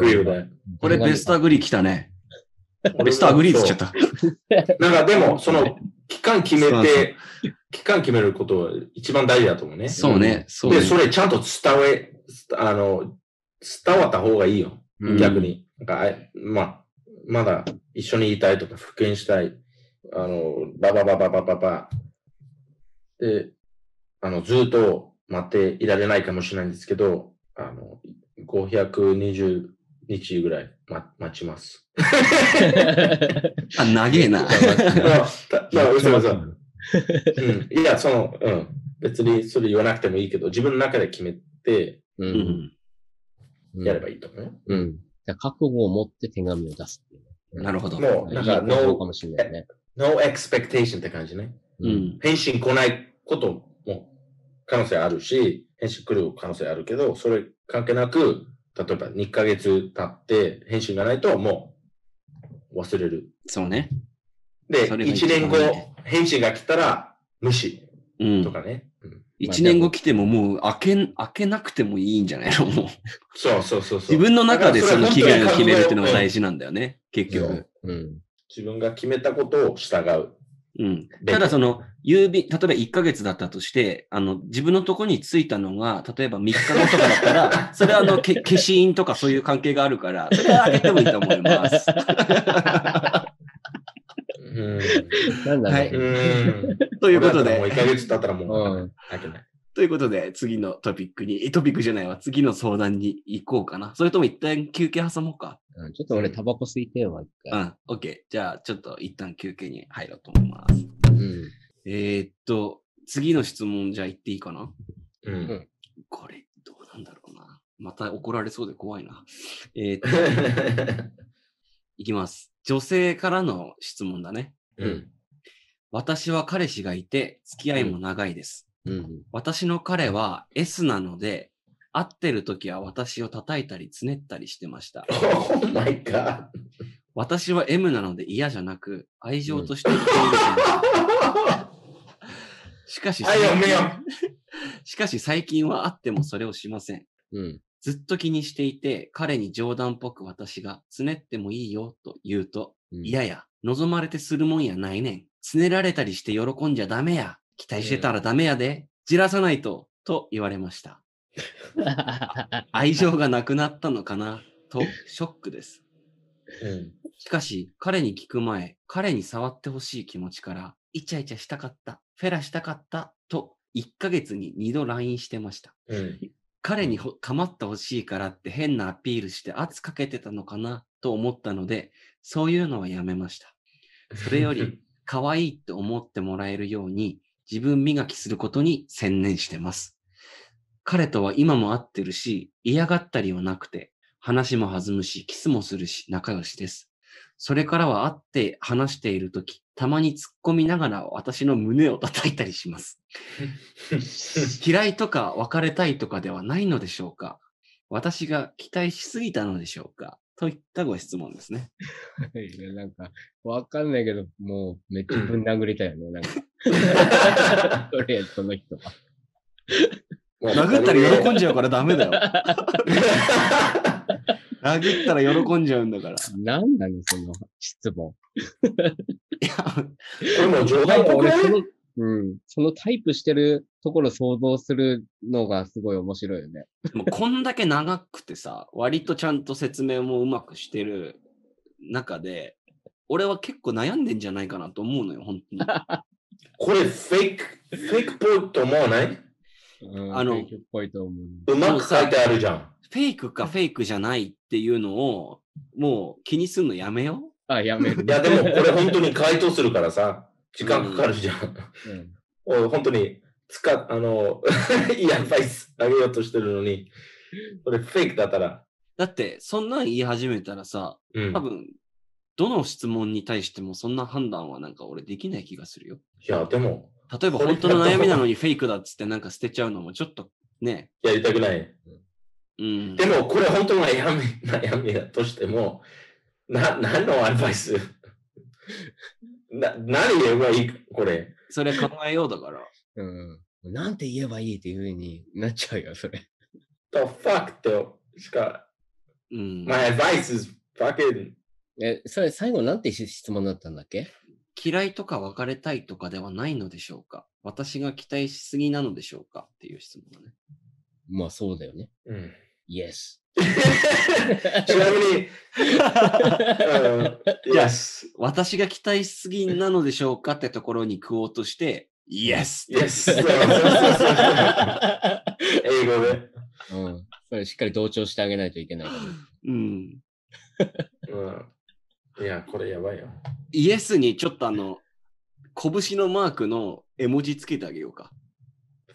これ best agree 来たね。 best agree って言っちゃった。なんかでも、<laughs> その、期間決めそうそうて、期間決めることは一番大事だと思うね。そうね。そうねで、。それちゃんと伝え、あの、伝わった方がいいよ。うん逆に。なんか、まあ、まだ一緒にいたいとか、復権したい。あの、バババババババ。で、あの、ずっと待っていられないかもしれないんですけど、あの、520日ぐらい、ま、待ちます。<laughs> あ、長えな。まあ、たまあ、嘘嘘。うん。いや、その、うん。別にそれ言わなくてもいいけど、自分の中で決めてう。うんやればいいと思うよ。うん。じゃあ覚悟を持って手紙を出すっていうね。なるほど。もう、なんか、いい方法 no, かもしれないね。No expectation って感じね。うん。返信来ないことも可能性あるし、返信来る可能性あるけど、それ関係なく、例えば2ヶ月経って返信がないともう忘れる。そうね。で、それが一1番いいね年後、返信が来たら無視うんと。かね。うん一年後来てももう開けん、開けなくてもいいんじゃない？の <laughs> もう。そうそうそうそう。自分の中でその期限を決めるっていうのが大事。事なんだよね。結局。うん。自分が決めたことを従う。うん。ただその、郵便、例えば1ヶ月だったとして、あの、自分のとこに着いたのが、例えば3日後とかだったら、<laughs> それはあの、け消印とかそういう関係があるから、それは開けてもいいと思います。うん。なんだはいろう。うん。<laughs> ということでもう、1ヶ月経ったらもう。うん開けない。ということで、次のトピックに、えトピックじゃないわ、次の相談に行こうかな。それとも一旦休憩挟もうか。うんちょっと俺タバコ吸いてえわ、一う回。ん、オッケー。じゃあ、ちょっと一旦休憩に入ろうと思います。うん。えーっと、次の質問じゃあ行っていいかな？うん。これ、どうなんだろうな。また怒られそうで怖いな。えーっと、<laughs> いきます。女性からの質問だね。うん。私は彼氏がいて、付き合いも長いです。うん。私の彼は S なので、会ってる時は私を叩いたりつねったりしてました。<laughs> Oh my god. 私は M なので嫌じゃなく、愛情として言っていると思うしかし、しかし最近は会ってもそれをしません。うん。ずっと気にしていて、彼に冗談っぽく私が、つねってもいいよと言うと、うんいやや、望まれてするもんやないねん。つねられたりして喜んじゃダメや。期待してたらダメやで。じらさないと、と言われました。<laughs> 愛情がなくなったのかな、とショックです。うん。しかし、彼に聞く前、彼に触ってほしい気持ちから、イチャイチャしたかった、フェラしたかった、と、1ヶ月に2度 LINE してました。うん。彼にほ構ってほしいからって変なアピールして圧かけてたのかなと思ったので、そういうのはやめました。それより、<laughs> 可愛いって思ってもらえるように自分磨きすることに専念してます。彼とは今も会ってるし、嫌がったりはなくて、話も弾むし、キスもするし、仲良しです。それからは会って話しているとき、たまに突っ込みながら私の胸を叩いたりします。<laughs> 嫌いとか別れたいとかではないのでしょうか私が期待しすぎたのでしょうかといったご質問ですね。いやなんか、わかんないけど、もうめっちゃぶん殴りたいよね。なんか、<laughs> とりあえずその人は。殴ったら喜んじゃうからダメだよ。<laughs> 殴ったら喜んじゃうんだから。なんなの、その質問。いや、これもう冗談っぽくない俺その、うん、そのタイプしてるところ想像するのがすごい面白いよね。もうこんだけ長くてさ、<laughs> 割とちゃんと説明もうまくしてる中で、俺は結構悩んでんじゃないかなと思うのよ、本当に。<laughs> これフェイク、フェイクっぽいと思わない？うん、あのフェイクっぽいと思う。うまく書いてあるじゃん。フェイクかフェイクじゃないっていうのを、もう気にするのやめよあ、やめる。いや、でもこれ本当に回答するからさ、時間かかるじゃん。うん本当に、使っ、あの、いいアドバイスあげようとしてるのに、これフェイクだったら、う。だって、そんなん言い始めたらさ、うん多。分、どの質問に対してもそんな判断はなんか俺できない気がするよ。いや、でも、例えば本当の悩みなのにフェイクだっつってなんか捨てちゃうのもちょっとね。やりたくない。うん。でも、これ本当の悩み、悩みだとしても、な、何のアドバイス？な、何言えばいいこれ？それ考えようだから。うん。なんて言えばいいっていう風になっちゃうよ、それ。The fuck って、しか、うん。my advice is fucking, え、それ最後なんて質問だったんだっけ？嫌いとか別れたいとかではないのでしょうか？私が期待しすぎなのでしょうか？っていう質問だね。まあそうだよね。うん、Yes. <laughs> ちなみに、私が期待しすぎなのでしょうかってところに食おうとして、Yes! yes. <laughs> 英語で。うん。それしっかり同調してあげないといけない。うん。<laughs> うん、いや、これやばいよ。イエスにちょっとあの、拳のマークの絵文字つけてあげようか。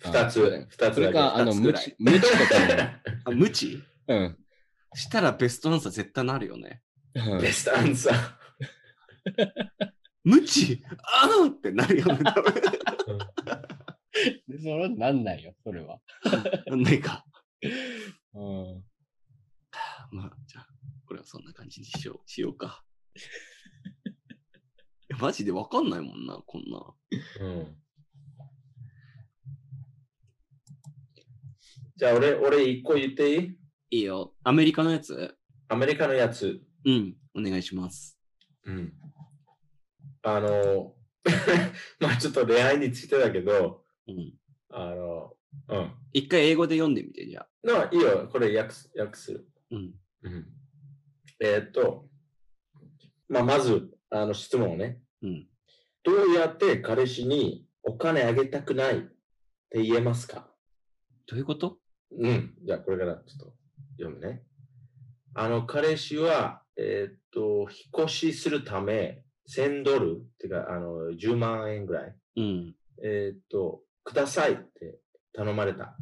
二つ、二つだけ。それか、あの、無知、無知とか <laughs> あ、無知？も。うん。したらベストアンサー絶対なるよね。うんベストアンサー。<laughs> 無知？ああってなるよね。それはなんないよ、それは。<laughs> なんないか。うん。まあ、じゃあ、これはそんな感じにしようしようか。えマジでわかんないもんな、こんな。うんじゃあ、俺、俺一個言っていい？いいよ。アメリカのやつ？アメリカのやつ。うん、お願いします。うん。あの、<laughs> まあちょっと恋愛についてだけど、うん。あの、うん。一回英語で読んでみて、じゃあ。のいいよ、これ訳す訳する。うん。うん。えーっと、まあまず、あの質問をね。うん。どうやって彼氏にお金あげたくないって言えますか？どういうこと？うん。じゃあ、これからちょっと読むね。あの、彼氏は、えーっと、引っ越しするため、1000ドルっていうか、あの、10万円ぐらい、うん。えーっと、くださいって頼まれた。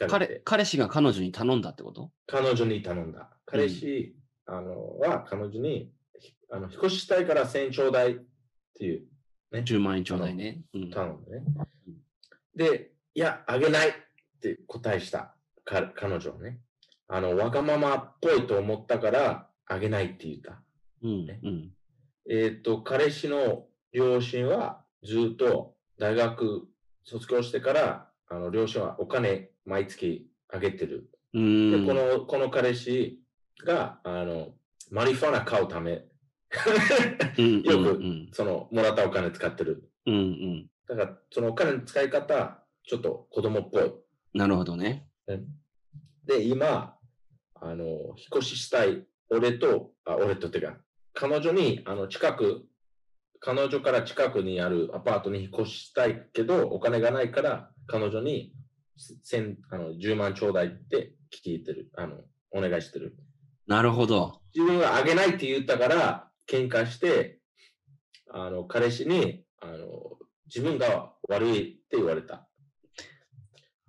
れ彼て、彼氏が彼女に頼んだってこと？彼女に頼んだ。彼氏、あの、は彼女に、ひあの、引っ越ししたいから1000ちょうだいっていう、ね。?10 万円ちょうだいね。うん。頼んでね。で、いや、あげないって答えした。か彼女はね。あの、わがままっぽいと思ったから、あげないって言った。うんね。うん。えっ、と、彼氏の両親はずっと大学卒業してから、あの、両親はお金毎月あげてる。うで、ん。この、この彼氏が、あの、マリファナ買うため、うん、よくうんその、もらったお金使ってる。うん。うん。だから、そのお金の使い方、ちょっと子供っぽい。なるほどね。で、今、あの、引っ越ししたい、俺と、あ、俺とってか、彼女に、あの、近く、彼女から近くにあるアパートに引っ越したいけど、お金がないから、彼女に、千あの10万ちょうだいって聞いてる。あの、お願いしてる。なるほど。自分があげないって言ったから、喧嘩して、あの、彼氏に、あの、自分が悪いって言われた。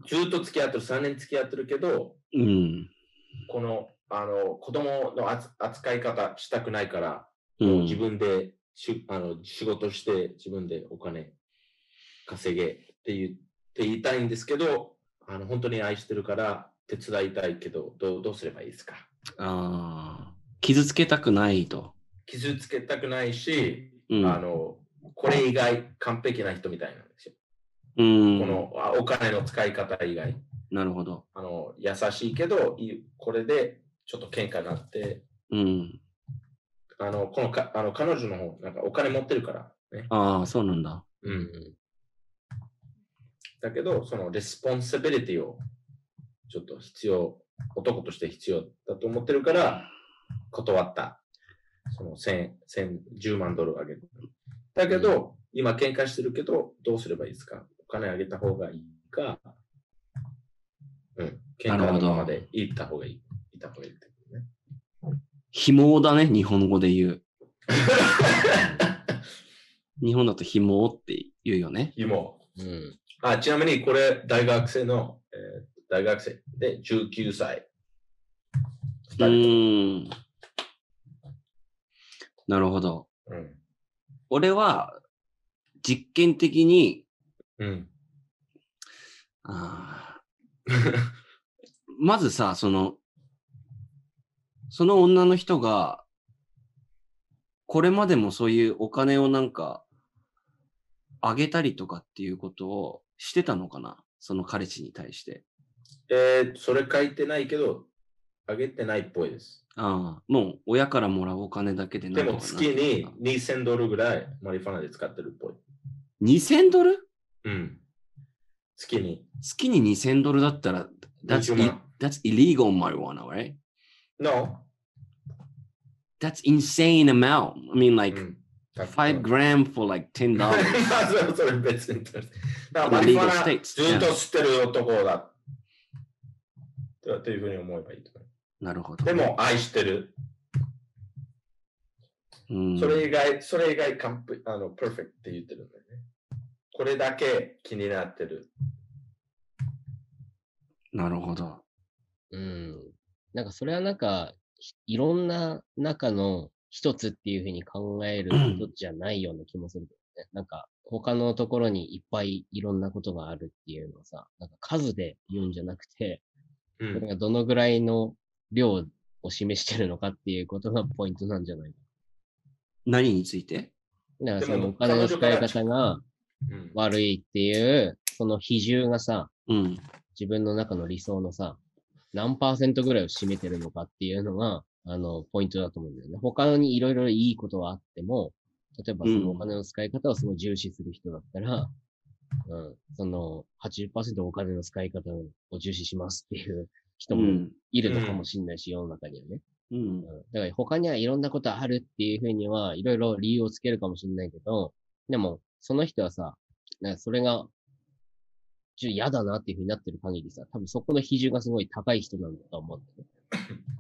ずっと付き合ってる、3年付き合ってるけど、うん。この、あの、子供の扱扱い方したくないから、うん自分でしあの仕事して自分でお金稼げって言って言いたいんですけど、あの本当に愛してるから手伝いたいけど、どうどうすればいいですか？ああ。傷つけたくないと。傷つけたくないし、うん。あの、これ以外完璧な人みたいなんですよ。うん。このあお金の使い方以外。なるほど。あの、優しいけど、これでちょっと喧嘩になって、うん。あの、このか、あの、彼女の方、なんかお金持ってるから、ね。ああ、そうなんだ。う。うんん。だけど、その、 responsibility を、ちょっと必要、男として必要だと思ってるから、断った。その、千、千、10万ドルあげる。だけど、今喧嘩してるけど、どうすればいいですか？お金あげた方がいいか、うん。喧嘩なるほどのままで行った方がいい。行った方がいいってことね。紐だね、日本語で言う。<laughs> 日本だと紐って言うよね。芋。うん。あ、ちなみにこれ、大学生の、えー大学生で19歳。うん。なるほど。うん。俺は、実験的に、うん。あー <laughs> まずさ、その、その女の人が、これまでもそういうお金をなんか、あげたりとかっていうことをしてたのかな？その彼氏に対して。えー、それ書いてないけど、あげてないっぽいです。ああ、もう親からもらうお金だけででもなんとかな？月に2000ドルぐらいマリファナで使ってるっぽい。2000ドル？うん。月に。月に2000ドルだったら、that's, 20 i- 万 that's illegal marijuana, right? No? That's insane amount. I mean, う like, ん。5 gram for like $10. まあそれ別に。だからずっと吸ってる男だ。というふうに思えばいいと思なるほど。う。でも愛してる。うん、それ以外、それ以外完璧、あの、パーフェクトって言ってるんだよね。これだけ気になってる。なるほど。うん。なんかそれはなんか、ひいろんな中の一つっていうふうに考える <clears throat> ことじゃないような気もするけどね。なんか他のところにいっぱいいろんなことがあるっていうのはさ、なんか数で言うんじゃなくて、うそれがどのぐらいの量を示してるのかっていうことがポイントなんじゃないか。何について？だからそのお金の使い方がうん。悪いっていう、その比重がさ、うん。自分の中の理想のさ、何パーセントぐらいを占めてるのかっていうのが、あの、ポイントだと思うんだよね。他にいろいろいいことはあっても、例えばそのお金の使い方をすごい重視する人だったら、うん、その80%お金の使い方を重視しますっていう人もうん。いるのかもしれないし、世の中にはね。うんう。ん、だから他にはいろんなことあるっていうふうには、いろいろ理由をつけるかもしれないけど、でも、その人はさ、なんかそれが、ちょっと嫌だなっていうふうになってる限りさ、多分そこの比重がすごい高い人なんだと思うん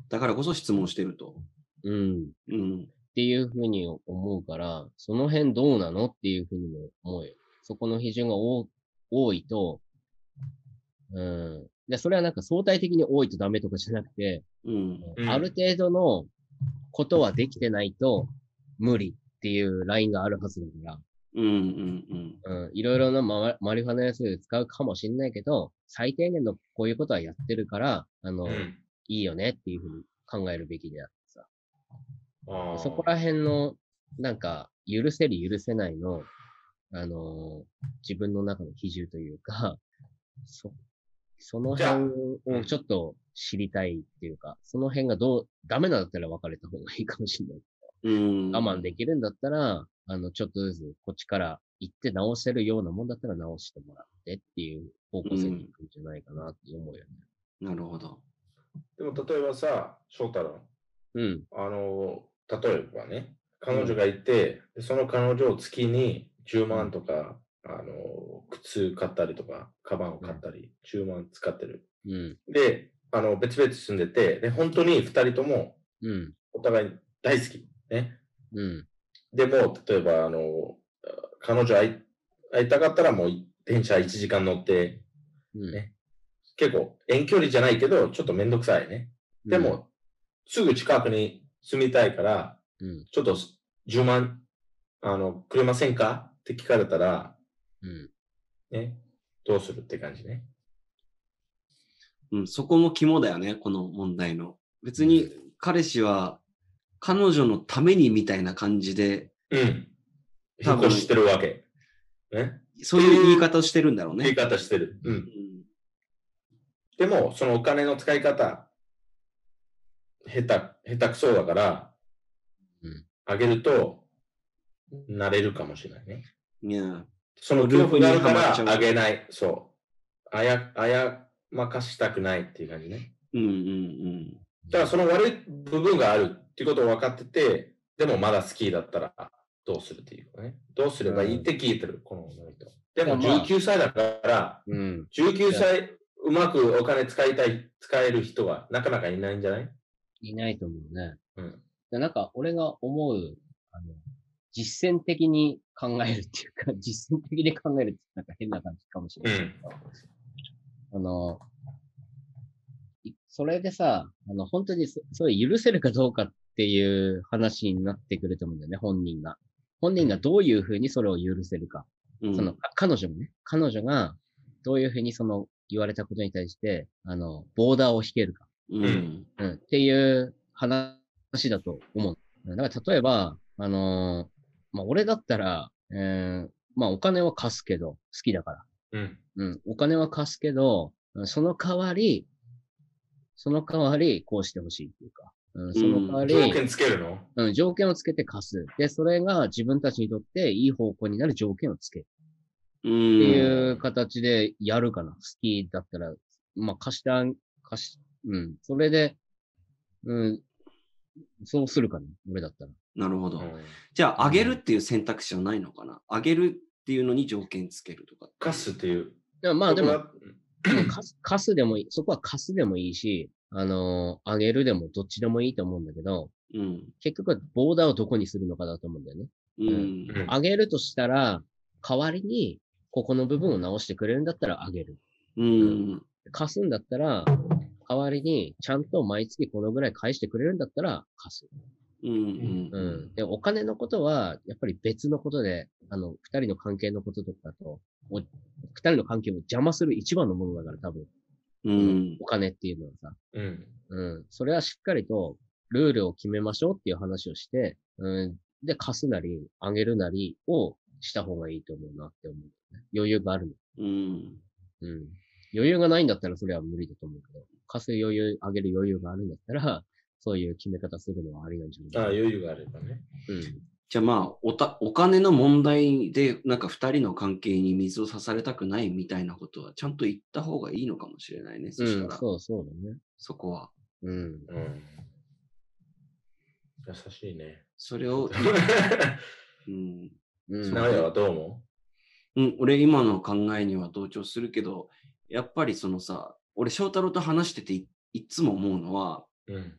だからこそ質問してると。うん。うん。っていうふうに思うから、その辺どうなのっていうふうにも思うよ。そこの比重が多多いと、うん。で、それはなんか相対的に多いとダメとかじゃなくて、うん。うんある程度のことはできてないと無理っていうラインがあるはずだから、うん。うん。うん、いろいろなママリファナやスで使うかもしれないけど、最低限のこういうことはやってるから、あの、うん。いいよねっていうふうに考えるべきであってさ。そこら辺の、なんか、許せる許せないの、あのー自分の中の比重というか、<laughs> そ、その辺をちょっと知りたいっていうか、その辺がどう、ダメなんだったら別れた方がいいかもしれない。うん。我慢できるんだったら、あの、ちょっとずつこっちから行って直せるようなもんだったら直してもらってっていう方向性に行くんじゃないかなって思うよね。なるほど。でも例えばさ、翔太郎、うん。あの、例えばね、彼女がいて、でその彼女を月に10万とか、あの、靴買ったりとか、カバンを買ったり、10万使ってる。うん。で、あの、別々住んでて、で、本当に2人ともうん。お互い大好き。ね。うん。でも、例えば、あの、彼女会いたかったらもう電車1時間乗って、うん。ね結構遠距離じゃないけど、ちょっとめんどくさいね。でも、すぐ近くに住みたいから、うん、ちょっと10万あの、くれませんか？って聞かれたら、うん。ね、どうするって感じね。うん、そこも肝だよね、この問題の。別に彼氏は彼女のためにみたいな感じで、うん。多分引っ越してるわけ。ね。そういう言い方をしてるんだろうね。言い方してる。う。うんんでも、そのお金の使い方、下手、下手くそだから、うんあげると、なれるかもしれないね。いや、その恐怖があるから、あげない。そう。あや、あやまかしたくないっていう感じね。うんうんだからその悪い部分があるっていうことを分かってて、でもまだ好きだったらどうするっていうかね。どうすればいいって聞いてる、この女の人。でもいやまあ19歳だから、うん。19歳うまくお金使いたい、使える人はなかなかいないんじゃない？いないと思うね。うん。でなんか、俺が思う、あの、実践的に考えるっていうか、<laughs> 実践的に考えるってなんか変な感じかもしれないけど、あの、いそれでさ、あの、本当にそそれ許せるかどうかっていう話になってくると思うんだよね、本人が。本人がどういうふうにそれを許せるか。うん。その、か彼女もね、彼女がどういうふうにその言われたことに対して、あの、ボーダーを引けるか。うん。うん、っていう話だと思う。だから例えば、あのーまあ、俺だったら、えーまあ、お金は貸すけど、好きだから。うん。うん、お金は貸すけど、うんその代わり、その代わり、こうしてほしいっていうか、うん、その代わり、条件つけるの？うん、条件をつけて貸す。で、それが自分たちにとっていい方向になる条件をつける。うん。っていう形でやるかな。好きだったら、まあ、貸してあん、貸し、うん。それで、うん、そうするかな。俺だったら。なるほど。うんじゃあ、あげるっていう選択肢はないのかな？あげるっていうのに条件つけるとか。カスっていう。でもまあでも、そこはでも貸す貸すでもいい。そこは貸すでもいいし、あのーあげるでもどっちでもいいと思うんだけど、うん。結局はボーダーをどこにするのかだと思うんだよね。うん。うんあげるとしたら、代わりに、ここの部分を直してくれるんだったらあげる。うん。貸すんだったら、代わりに、ちゃんと毎月このぐらい返してくれるんだったら貸す。うん。うん。で、お金のことは、やっぱり別のことで、あの、二人の関係のこととかと、お二人の関係を邪魔する一番のものだから、多分。うん。お金っていうのはさ。うん。うん。それはしっかりと、ルールを決めましょうっていう話をして、うん。で、貸すなり、あげるなりをした方がいいと思うなって思う、ね。余裕があるの。うん。うん。余裕がないんだったらそれは無理だと思うけど、貸す余裕、あげる余裕があるんだったら、そういう決め方するのはありなんじゃああ、ない余裕があればね。うん。じゃあまあ、おた、お金の問題で、なんか二人の関係に水を差されたくないみたいなことは、ちゃんと言った方がいいのかもしれないね。そしたうん、ら、そうそうだね。そこは。うん。うん。優しいね。それを、<laughs> うん。うん。はどう思う？ん、俺今の考えには同調するけど、やっぱりそのさ、俺翔太郎と話してていいつも思うのは、ううん。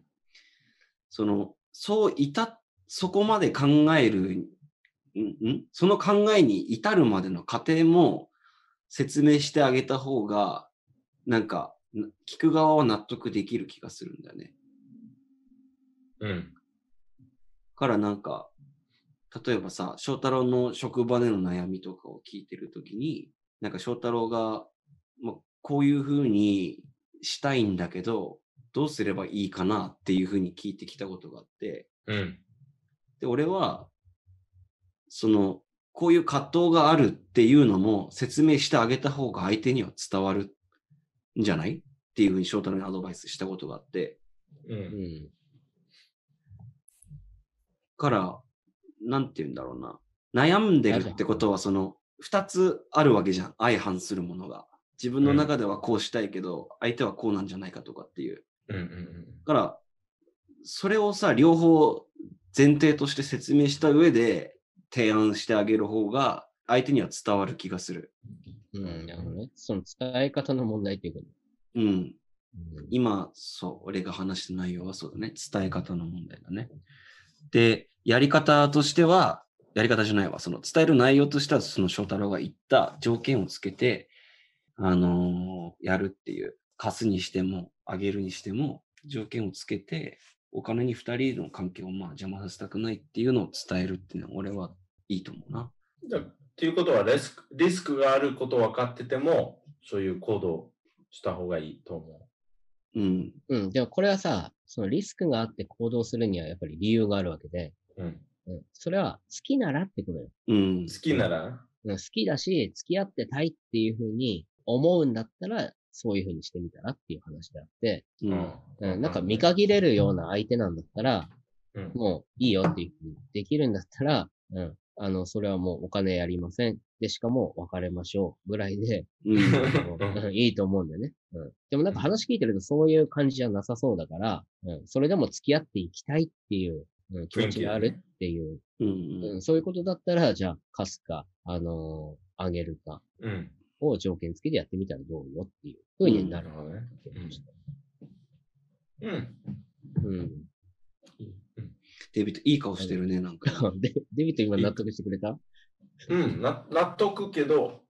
その、そういた、そこまで考える、んん？その考えに至るまでの過程も説明してあげた方が、なんか、な聞く側は納得できる気がするんだよね。うん。からなんか、例えばさ、翔太郎の職場での悩みとかを聞いてるときに、なんか翔太郎が、まあ、こういうふうにしたいんだけど、どうすればいいかなっていうふうに聞いてきたことがあって、うん。で、俺は、その、こういう葛藤があるっていうのも説明してあげた方が相手には伝わるんじゃないっていうふうに翔太郎にアドバイスしたことがあって、う。うんん。から、なんて言うんだろうな。悩んでるってことは、その、二つあるわけじゃん。相反するものが。自分の中ではこうしたいけど、相手はこうなんじゃないかとかっていう。うん。うん。だから、それをさ、両方前提として説明した上で提案してあげる方が、相手には伝わる気がする。うん。なるほどね。その伝え方の問題っていうか、うん。うん今、そう、俺が話した内容はそうだね。伝え方の問題だね。で、やり方としては、やり方じゃないわ。その伝える内容としては、その翔太郎が言った条件をつけて、あのーやるっていう、貸すにしても、あげるにしても、条件をつけて、お金に二人の関係をまあ邪魔させたくないっていうのを伝えるっていうのは、俺はいいと思うな。だっていうことはリスク、リスクがあること分かってても、そういう行動した方がいいと思うん。うん。でもこれはさ、そのリスクがあって行動するにはやっぱり理由があるわけで、う。うん。うん。それは好きならってことよ。うん。好きなら、うん好きだし、付き合ってたいっていうふうに思うんだったら、そういうふうにしてみたらっていう話であって、うん。うん、なんか見限れるような相手なんだったら、うん。もういいよっていうふうにできるんだったら、うん、あの、それはもうお金やりません。で、しかも別れましょうぐらいで、うん。うんいいと思うんだよね。うん。でもなんか話聞いてるとそういう感じじゃなさそうだから、うん、それでも付き合っていきたいっていう、うん、気持ちがあるっていう、うん。うん、そういうことだったら、じゃあ貸すか、あのーあげるかうん。を条件付きでやってみたらどうよっていうふうになるなる。ほどね。うん。うん。うん。デビット、いい顔してるね、なんか。<laughs> で、デビット今納得してくれた？うん、な納得けど、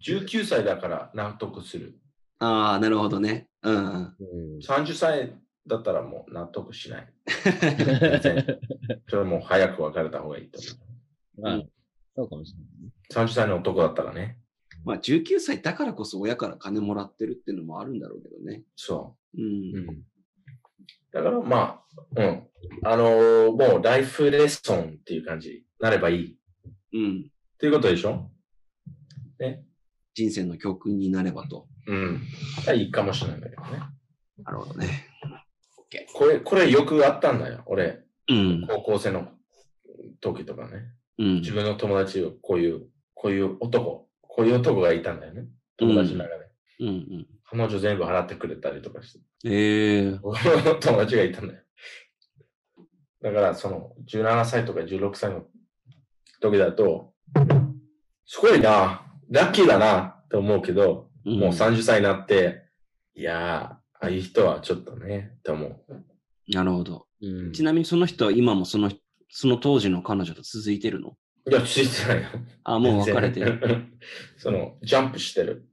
19歳だから納得する。ああ、なるほどね。うん。うん。30歳だったらもう納得しない。<laughs> それはもう早く別れた方がいいと思まあ、そうかもしれないね。う。30歳の男だったらね。まあ、19歳だからこそ親から金もらってるっていうのもあるんだろうけどね。そうう。ん。うん。だからまあ、うん。あのーもうライフレッスンっていう感じになればいい。っうん。ていうことでしょ？ね。人生の教訓になればと。うん。いいかもしれないんだけどね。なるほどね。これ、これよくあったんだよ。俺、うん。高校生の時とかね。うん自。分の友達をこういう、こういう男、こういう男がいたんだよね。友達の中で。うんうん。彼女全部払ってくれたりとかして。ええ <laughs> 友達がいたんだよ。だから、その、17歳とか16歳の時だと、すごいな、ラッキーだなって思うけど、うんもう30歳になって、いやー、ああいう人はちょっとね、って思う。なるほど。うん。ちなみにその人は今もその、その当時の彼女と続いてるの？いや、ついてないよ。あ、もう別れてる。る。<laughs> その、ジャンプしてる。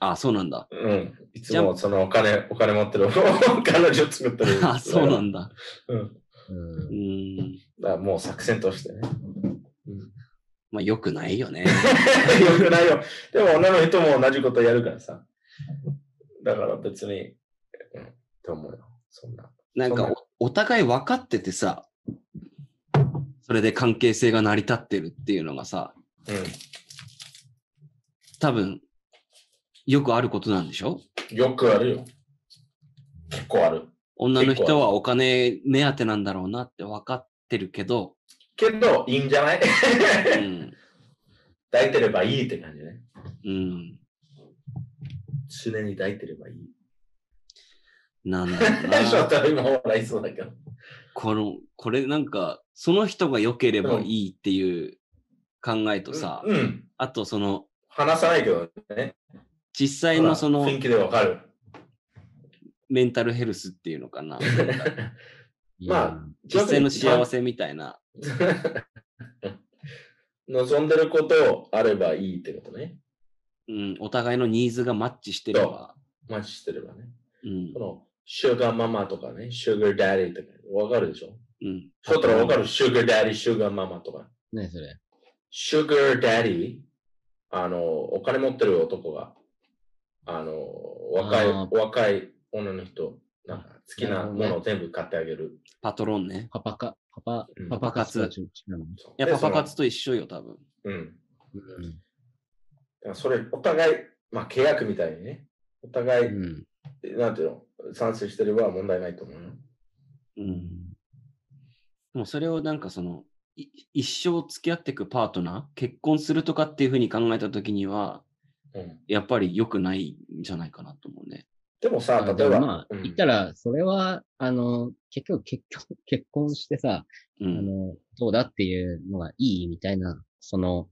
あ、そうなんだ。うん。いつもそのお金、お金持ってる <laughs> 彼女作ってる。あ、そうなんだ。うん。うんう。ん。だからもう作戦としてね。まあ、良くないよね。<laughs> よくないよ。でも女の人も同じことやるからさ。だから別に、うん、と思うよ。そんな。なんかお、お互い分かっててさ、それで関係性が成り立ってるっていうのがさ、う多分、よくあることなんでしょ？ん。よくあるよ。結構ある。女の人はお金目当てなんだろうなって分かってるけど、けど、いいんじゃない？うん。抱いてればいいって感じね。うん。常に抱いてればいい。なんだろう <laughs> ちょっな。と今笑いそうだけど。この、これなんか、その人が良ければいいっていう考えとさ、うん。うんあとその、話さないけどね。実際のその雰囲気でわかる。メンタルヘルスっていうのかな。<laughs> まあ実際の幸せみたいな。<laughs> 望んでることあればいいってことね。うん、お互いのニーズがマッチしてれば。マッチしてればね。うんそ。の、シュガーママとかね、シュガーダディとか、わかるでしょ？うん。そうったらわかるシュガーダディ、シュガーママとか。何それ？シュガーダディ、あの、お金持ってる男が、あの、若いあ、若い女の人、なんか好きなものを全部買ってあげる。パトロンね。パパか、パパうん、パパ活いや、パパ活でと一緒よ、多分。うん。うんだからそれ、お互い、まあ契約みたいにね、お互い、うん。なんていうの、賛成してれば問題ないと思うよ。うん。でもそれをなんかその、い一生付き合っていくパートナー、結婚するとかっていうふうに考えたときには、うん。やっぱり良くないんじゃないかなと思うね。でもさ、あ例えば、まあ、うん言ったら、それは、あの、結局、結局、結婚してさ、あうん。の、どうだっていうのがいいみたいな、その、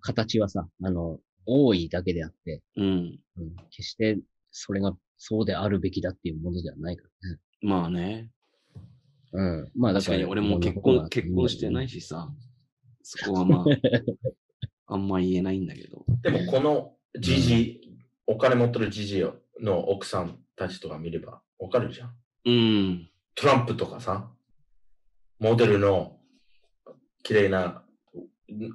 形はさ、あの、多いだけであって、うん。うん、決してそれがそうであるべきだっていうものではないからね。まあね。うん。まあだか、確からに俺も結婚、結婚してないし。しさ。そこはまあ、<laughs> あんま言えないんだけど。でもこのじじ、お金持ってるじじの奥さんたちとか見ればわかるじゃん。うん。トランプとかさ、モデルの綺麗な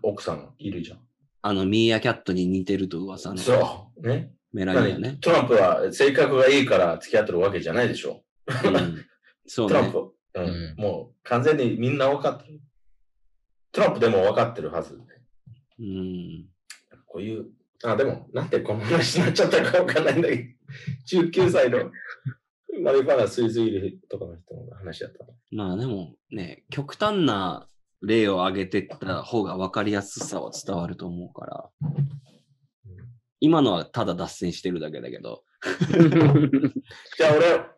奥さんいるじゃん。あの、ミーアキャットに似てると噂のそう。ね。メラニアね。トランプは性格がいいから付き合ってるわけじゃないでしょ。うん、そうね。トランプ、うんうんもう完全にみんな分かってる。トランプでも分かってるはず。うん。こういう、あ、でも、なんでこの話になっちゃったか分かんないんだけど、19歳のマリファナスイズいるとかの人の話だったの。まあでもね、極端な例を挙げてった方が分かりやすさは伝わると思うから、今のはただ脱線してるだけだけど、<laughs> じゃあ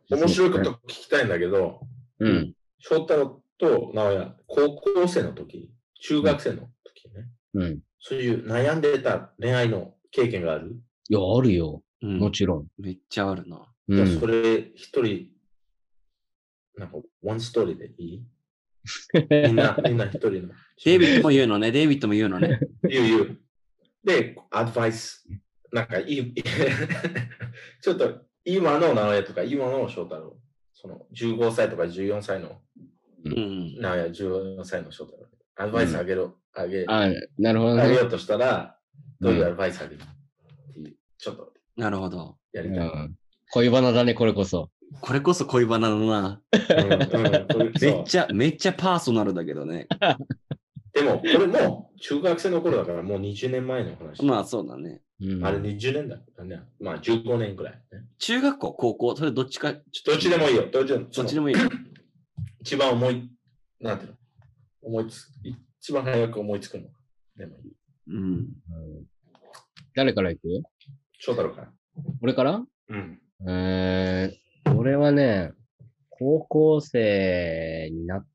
俺、面白いこと聞きたいんだけど、うん。翔太郎と直哉、高校生の時、中学生の時ね、うん。そういう悩んでた恋愛の経験がある、いや、あるよ。うんもちろん。めっちゃあるな。うんじゃあそ。れ一人、なんか、ワンストーリーでいい？<laughs> みんな、みんな一人の。デイビッドも言うのね、デイビッドも言うのね。<laughs> 言う言う。で、アドバイス。なんかいい、<laughs> ちょっと今の直哉とか今の翔太郎、その15歳とか14歳のうん。直哉、14歳の翔太郎、アドバイスあげろ、あげ、あ、なるほどね。あげようとしたら、どういうアドバイスあげるう、ちょっとなるほど。うやりたい。ん。恋バナだね、これこそ。これこそ恋バナだな。めっちゃ、めっちゃパーソナルだけどね。<laughs> でも、これもう中学生の頃だからもう20年前の話。まあそうだね。うん。あれ20年だからね。まあ15年くらい、ね。中学校、高校、それどっちか、ちょっとどっちでもいいよ。どっちでもどっちでもいいよ。一番思い、なんていうの？思いつ、一番早く思いつくの。でもいい。うん。うん誰から行く？翔太郎から。俺から？うん。えー、俺はね、高校生になっ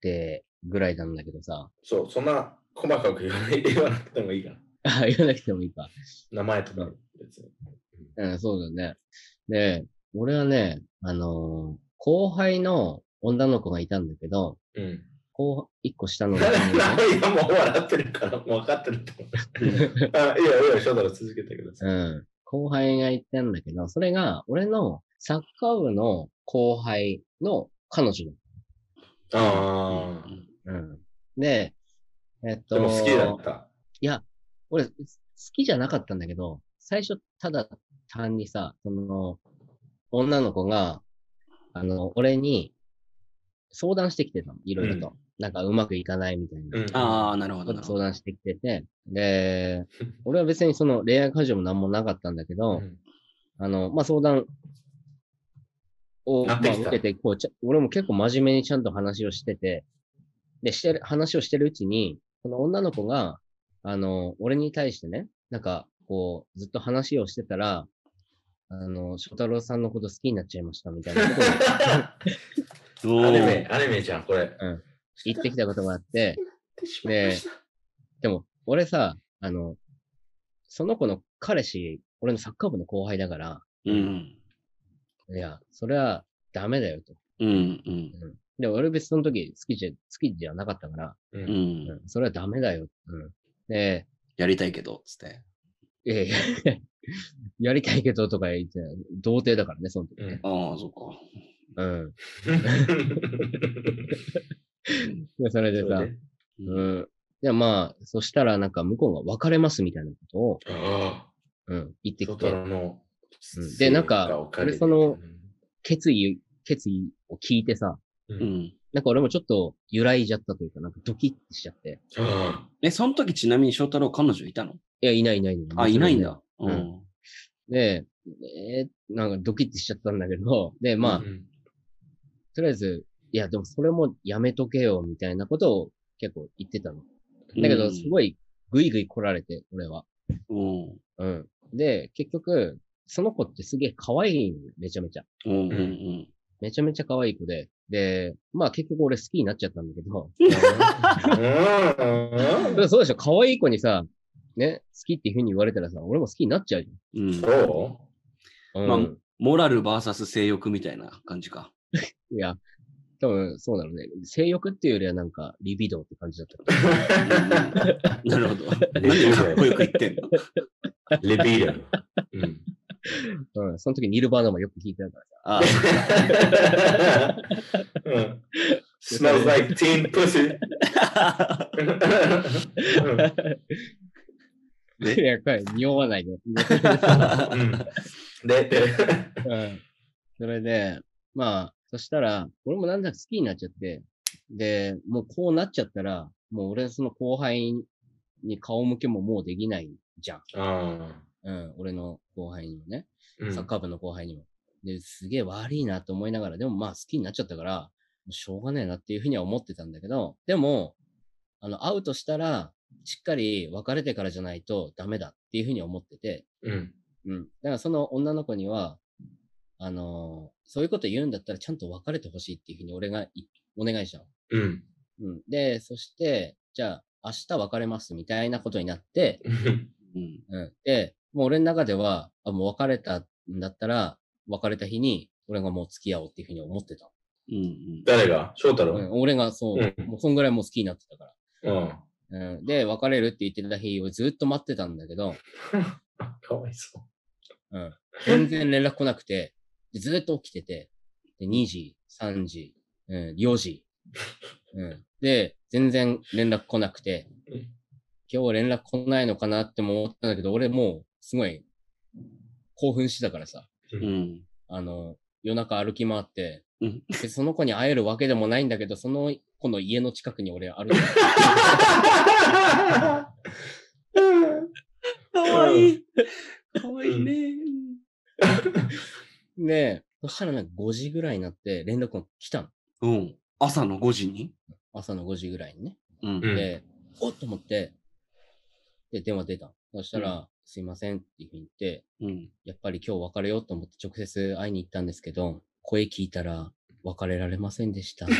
てぐらいなんだけどさ。そう、そんな細かく言わない言わなくてもいいから。あ、<laughs> 言わなくてもいいか。名前とか別に。うん、そうだね。で、俺はね、あのー後輩の女の子がいたんだけど、うん。後、一個下の子ね今 <laughs> もう笑ってるから、もう分かってるって思う。<laughs> あ、いいよいいよ、翔太郎続けてください。うん。後輩がいたんだけど、それが俺のサッカー部の後輩の彼女ああ、だ。うん。で、えっと、でも好きだった。いや、俺、好きじゃなかったんだけど、最初、ただ単にさ、その、女の子が、あの、俺に相談してきてたの、いろいろと。なんかうまくいかないみたいな。うん。ああ、なるほどなるほど。相談してきてて、で、俺は別にその恋愛感情も何もなかったんだけど、うんあの、まあ、相談を、まあ、受けて、こうちゃ、俺も結構真面目にちゃんと話をしてて、で、してる、話をしてるうちに、その女の子が、あの、俺に対してね、なんか、こう、ずっと話をしてたら、あの、翔太郎さんのこと好きになっちゃいましたみたいなことをアニメ、アニメじゃん、これ。言ってきたことがあって、で、でも、俺さ、あの、その子の彼氏、俺のサッカー部の後輩だから、うん。いや、それはダメだよと。うん。うん。で、俺別にその時好きじゃ、好きじゃなかったから、う。うん。うんん、それはダメだよ。うん。で、やりたいけど、つって。いやいややりたいけどとか言って、童貞だからね、その時ね。ああ、そっか。うん。<laughs> で、それでさ、そうねうん。で、まあ、そしたらなんか向こうが別れますみたいなことを、あうん、言ってきて、でなんか俺その、決意、決意を聞いてさ、う。うんん。なんか俺もちょっと揺らいじゃったというか、なんかドキッてしちゃって。あえ、その時ちなみに翔太郎彼女いたの？いや、いないいないいない。あ、いないんだ。ううんん。で、えーなんかドキッてしちゃったんだけど、で、あまあ、うんとりあえず、いや、でもそれもやめとけよ、みたいなことを結構言ってたの。だけど、すい。ごい、ぐいぐい来られて、俺は。うん。うん。で、結局、その子ってすげえ可愛いめちゃめちゃ。うん。うん。うん。めちゃめちゃ可愛い子で。で、まあ結局俺好きになっちゃったんだけど、うんそうでしょ、可愛い子にさ、ね、好きっていう風に言われたらさ、俺も好きになっちゃうじうん。そゃん。うん。まあモラルバーサス性欲みたいな感じか。<laughs> いや、多分そうなのね。性欲っていうよりはなんか、リビドーって感じだった。なるほど。なんでかっこよく言ってんの？うリビード。うん。うん。その時ニルバーナもよく聞いてたからさ。あ <laughs> うん smells like teen pussy. <laughs> や、これ、匂わないで。うんで、で、うん。それで、まあ、そしたら、俺もなんだか好きになっちゃって、で、もうこうなっちゃったら、もう俺その後輩に顔向けももうできないじゃん。あうん、俺の後輩にもね、サッカー部の後輩にも。で、すげえ悪いなと思いながら、でもまあ好きになっちゃったから、もうしょうがねえなっていうふうには思ってたんだけど、でも、あの、会うとしたら、しっかり別れてからじゃないとダメだっていうふうに思ってて、うん。うん。だからその女の子には、あのーそういうこと言うんだったらちゃんと別れてほしいっていうふうに俺がいお願いしたの。うん。うん。で、そして、じゃあ明日別れますみたいなことになって、うん。うん。で、もう俺の中では、あ、もう別れたんだったら、別れた日に俺がもう付き合おうっていうふうに思ってた。うん。うん。誰が？翔太郎？うん、俺がそう、うんもうそんぐらいもう好きになってたかうん。ら。うん。で、別れるって言ってた日をずっと待ってたんだけど、<laughs> かわいそうん。全然連絡来なくて、でずっと起きてて、で、2時、3時、うん、4時。うん。で、全然連絡来なくてうん、今日連絡来ないのかなっても思ったんだけど、俺もう、すごい、興奮してたからさ、うん。あの、夜中歩き回って、うんで、その子に会えるわけでもないんだけど、その子の家の近くに俺歩いてかわいい。かわいいね。で、そしたらなんか5時ぐらいになって連絡が来たの。うん。朝の5時に？朝の5時ぐらいにね。うん。うんで、おっと思って、で、電話出た。そしたら、うすいませんっていうふうに言って、うん。やっぱり今日別れようと思って直接会いに行ったんですけど、声聞いたら別れられませんでした。<laughs> や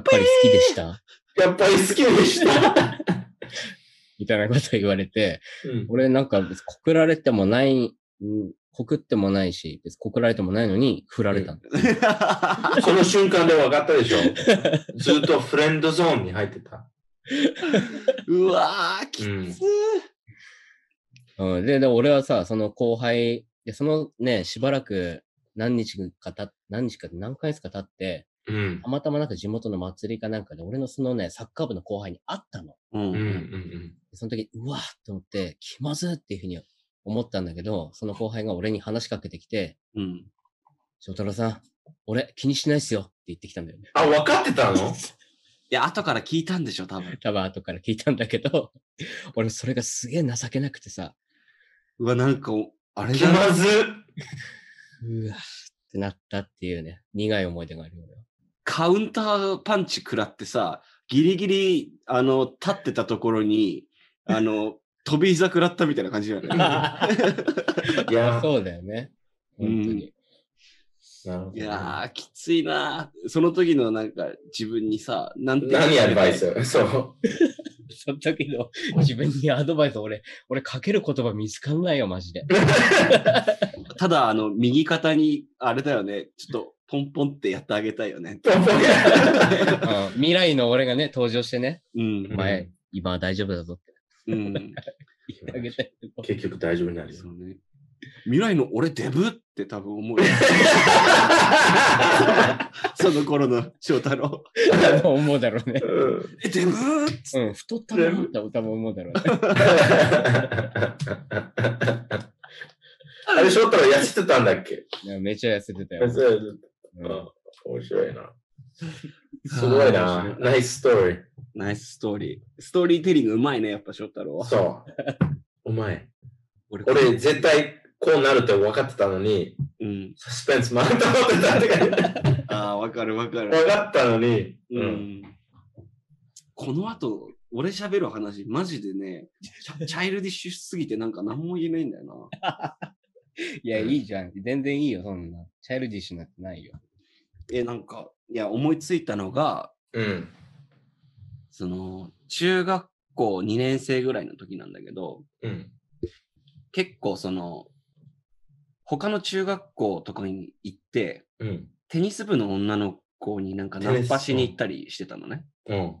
っぱり好きでした？やっぱり好きでした。<laughs> みたいなこと言われて、うん俺なんか別に告られてもない、うん告ってもないし、別に告られてもないのに振られたんだ。<laughs> その瞬間で分かったでしょずっとフレンドゾーンに入ってた。<laughs> うわー、きつうんー。うん、で、で、俺はさ、その後輩、で、そのね、しばらく何日かたっ、何日か、何ヶ月か経って、うんた。またまなんか地元の祭りかなんかで、俺のそのね、サッカー部の後輩に会ったの。うん。うん。うん。でその時、うわーって思って、気まずっていうふうに思ったんだけど、その後輩が俺に話しかけてきて、うん。翔太郎さん、俺気にしないっすよって言ってきたんだよね。あ、分かってたの？<laughs> いや、後から聞いたんでしょ、多分。多分後から聞いたんだけど、<laughs> 俺それがすげえ情けなくてさ、うわ、なんか、あれだな。気まず。<laughs> うわーってなったっていうね、苦い思い出があるよ。カウンターパンチ食らってさ、ギリギリ、あの、立ってたところに、あの、<laughs> 飛び膝食らったみたいな感じだよね。いや、そうだよね。本当に。なるほどねいやー、きついなーその時のなんか自分にさ、なんて何アドバイス？<laughs> そう。その時の自分にアドバイス、俺、俺かける言葉見つかんないよ、マジで。<laughs> ただ、あの、右肩に、あれだよね、ちょっと、ポンポンってやってあげたいよね。ポンポンうん未来の俺がね、登場してね、うんお。前、今は大丈夫だぞってうん。<laughs> 言ってあげたいけど。結局大丈夫になるよ。そうね。未来の俺デブって多分思うよ。<laughs> その頃の翔太郎。思うだろうね。うんえ、デブーっつうん、太ったなって多分思うだろうね。<laughs> あれ、翔太郎痩せてたんだっけ？いやめちゃ痩せてたよ痩。せてうんた。うん面白いな。すごいな。ナイスストーリー。ナイスストーリー。ストーリーテリングうまいね、やっぱ翔太郎は。そう。お前。俺俺、絶対こうなるって分かってたのに、うん。サスペンス満タン持ってたってあ <laughs> あ、わかるわかる。分かったのに、う。ん。この後、俺喋る話、マジでね、チャ <laughs> チャイルディッシュすぎてなんか何も言えないんだよな。<laughs> いや、いいじゃん。全然いいよ、そんな。チャイルディッシュなんてないよ。え、なんか、いや、思いついたのが、うん。その、中学校2年生ぐらいの時なんだけど、うん。結構その、他の中学校とかに行って、うん。テニス部の女の子になんかナンパしに行ったりしてたのね。うん。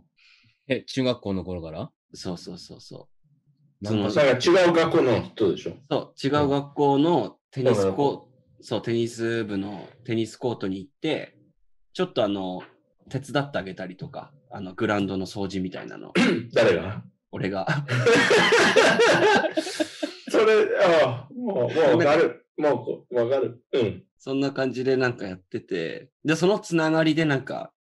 え、中学校の頃から？そうそうそうそう。なんかそのだから違う学校の人でしょ？そう、違う学校のテニスコそう、テニス部のテニスコートに行って、ちょっとあの、手伝ってあげたりとか、あの、グラウンドの掃除みたいなの、<coughs> 誰が？俺が。<laughs> <laughs> それ、ああ、もう、もうわかる。もうこ、わかる。うん。そんな感じでなんかやってて、で、そのつながりでなんか、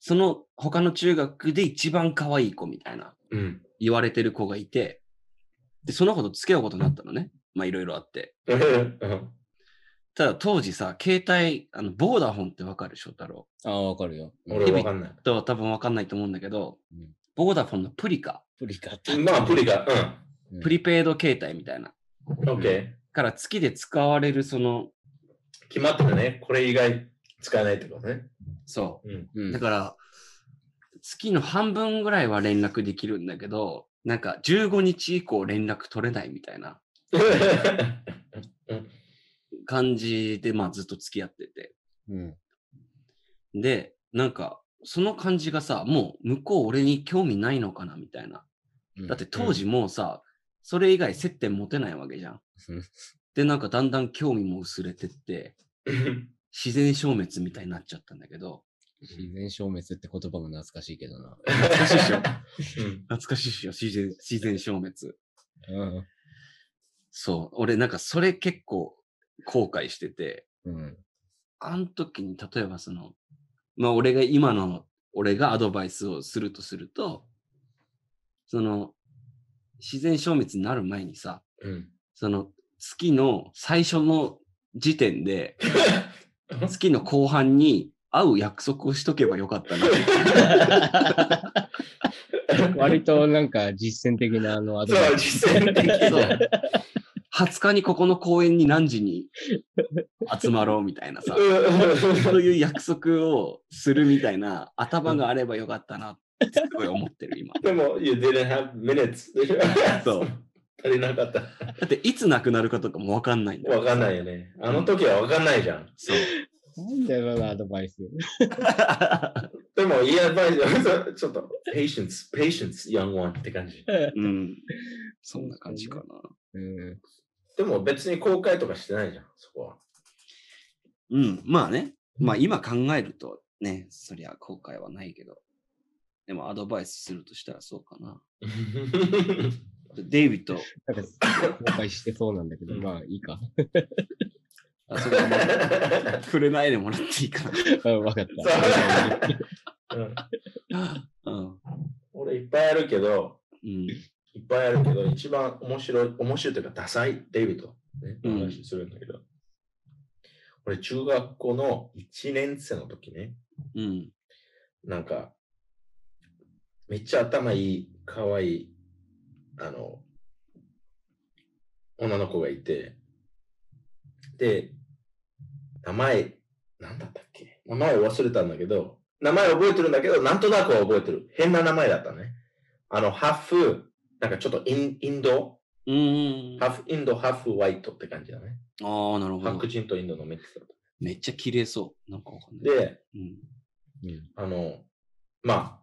その他の中学で一番可愛い子みたいなうん。言われてる子がいて、で、その子と付き合うことになったのね。まあいろいろあって。<laughs> うん。ただ当時さ、携帯、あの、ボーダフォンってわかる翔太郎？ああ、わかるよ。俺わかんない。とは多分わかんないと思うんだけど、うんボーダフォンのプリカ、プリカってまあ、プリが、うんプリペイド携帯みたいな。うん。オッケから月で使われるその、ー。決まってるね。これ以外使えないってことね。そうん。うんう。だから、月の半分ぐらいは連絡できるんだけど、なんか15日以降連絡取れないみたいな <laughs> 感じで、まあずっと付き合ってて。うん。で、なんか、その感じがさ、もう向こう俺に興味ないのかなみたいな。だって当時もうさ、それ以外接点持てないわけじゃんうん。<laughs> で、なんかだんだん興味も薄れてって、自然消滅みたいになっちゃったんだけど、自然消滅って言葉も懐かしいけどな。<laughs> 懐かしいっしょうん懐かしいっしょ自然、自然消滅。うん。そう。俺なんかそれ結構後悔してて、うん。あの時に例えばその、まあ俺が今の、俺がアドバイスをするとすると、その、自然消滅になる前にさ、うん。その月の最初の時点で、月の後半に会う約束をしとけばよかったな。<laughs> 割となんか実践的なあのアドバそう、イス。実践的そうな。20日にここの公園に何時に集まろうみたいなさ、そういう約束をするみたいな頭があればよかったなってすごい思ってる今。でも、you didn't have minutes。そう。足りなかった。だっていつなくなるかとかもわかんないんだわかんないよね。あの時はわかんないじゃん。そう。なんだよな、アドバイス。でも、いいアドバイス、ちょっと、patience, patience, young one って感じ。うん。そんな感じかな。うん。でも別に後悔とかしてないじゃん、そこは。うん。まあね。まあ今考えるとね、そりゃ後悔はないけど。でもアドバイスするとしたらそうかな。<laughs> デイビッド、なんか、後悔してそうなんだけど、まあいいか。あそれはまあ触れないでもらっていいかうん、わかった。うんな。うん。俺いっぱいあるけど、うん。いっぱいあるけど、一番面白い、面白いというか、ダサいデイビッド、ね、うん話するんだけど、俺、中学校の1年生の時ね、うん。なんか、めっちゃ頭いい、かわいい、あの、女の子がいて、で、名前、なんだったっけ？名前忘れたんだけど、名前覚えてるんだけど、なんとなくは覚えてる。変な名前だったね。あの、ハーフ、なんかちょっとインインド、うん。ハーフインド、ハーフホワイトって感じだね。ああ、なるほど白。人とインドのミックスだった。めっちゃ綺麗そう。なんかわかんない。で、うん。うん。あの、まあ、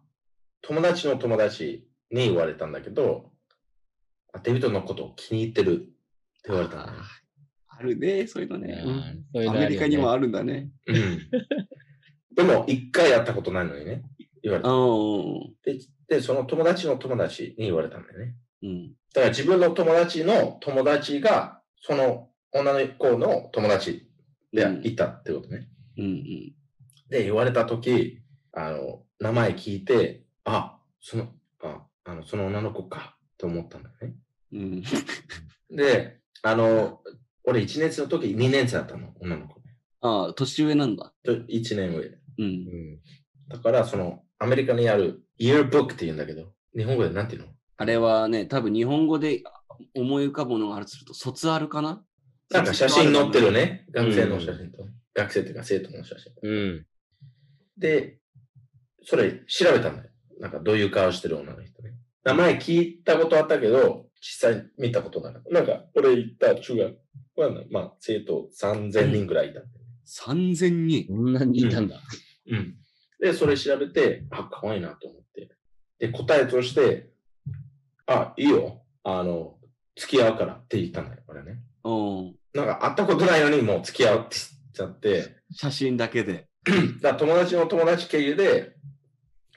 友達の友達に言われたんだけど、あデビッドのことを気に入ってるって言われたのね。あるね、そういうのね。ういうアのねメリカにもあるんだね。うん。でも、一回やったことないのにね。言われうた。ん。で、でその友達の友達に言われたんだよね。うん。だから自分の友達の友達が、その女の子の友達でうんいたってことね。うんうん。で、言われたとき、あの、名前聞いて、あ、その、あ、あの、その女の子か、と思ったんだよね。うん。で、あの、俺1年生の時2年生だったの、女の子。ああ、年上なんだ。と1年上。う。うんん。だから、その、アメリカにある、イヤーブックって言うんだけど、日本語でなんていうの？あれはね、多分日本語で思い浮かぶものがあるとすると、卒アルかな？なんか写真載ってる。ね。うん学生の写真と。学生っていうか生徒の写真。うん。で、それ調べたんだよ。なんかどういう顔してる女の人ね。名前聞いたことあったけど、実際見たことなかった。なんか、俺行った中学は、まあ、生徒3000人ぐらいいたんだよね。3000人？そんなにいたんだ。うん。で、それ調べて、あ、可愛いなと思って。で、答えとして、あ、いいよ。あの、付き合うからって言ったんだよ、俺ね。うん。なんか会ったことないのにもう付き合うって言っちゃって、写真だけで。<clears throat> だ友達の友達経由で、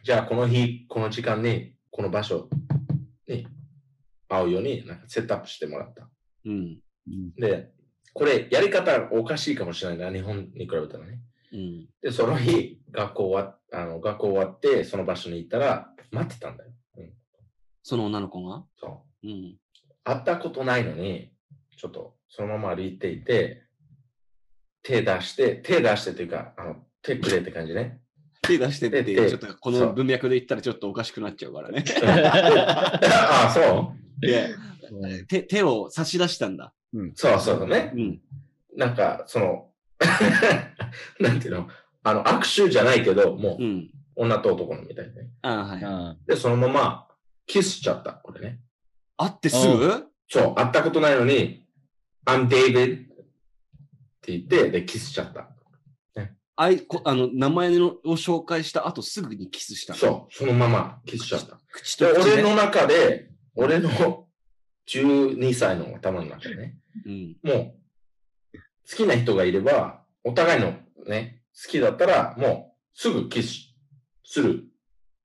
じゃあこの日、この時間に、この場所に会うようになんかセットアップしてもらった。うん。で、これやり方おかしいかもしれないな、日本に比べたらね。うん。で、その日、学校終わあの学校終わって、その場所に行ったら、待ってたんだよ。うん、その女の子が？そう。うん。会ったことないのに、ちょっとそのまま歩いていて、手出して、手出してっていうか、あの手くれって感じね。手出してって、手ちょっとこの文脈で言ったらちょっとおかしくなっちゃうからね。あ <laughs> <laughs> あ、そう？で手手を差し出したんだ。そうそうだね。うん。なんか、その、<laughs> なんていうの、あの、握手じゃないけど、もう、うん。女と男のみたいなね。ああ、はい。あで、そのまま、キスしちゃった、これね。会ってすぐ？そう、会ったことないのに、I'm David って言って、で、キスしちゃった。あいこあの名前のを紹介した後すぐにキスしたの？そう、そのままキスしちゃった。口で、と口で。俺の中で、俺の12歳の頭の中でね、うん。もう、好きな人がいれば、お互いのね、好きだったら、もう、すぐキスする、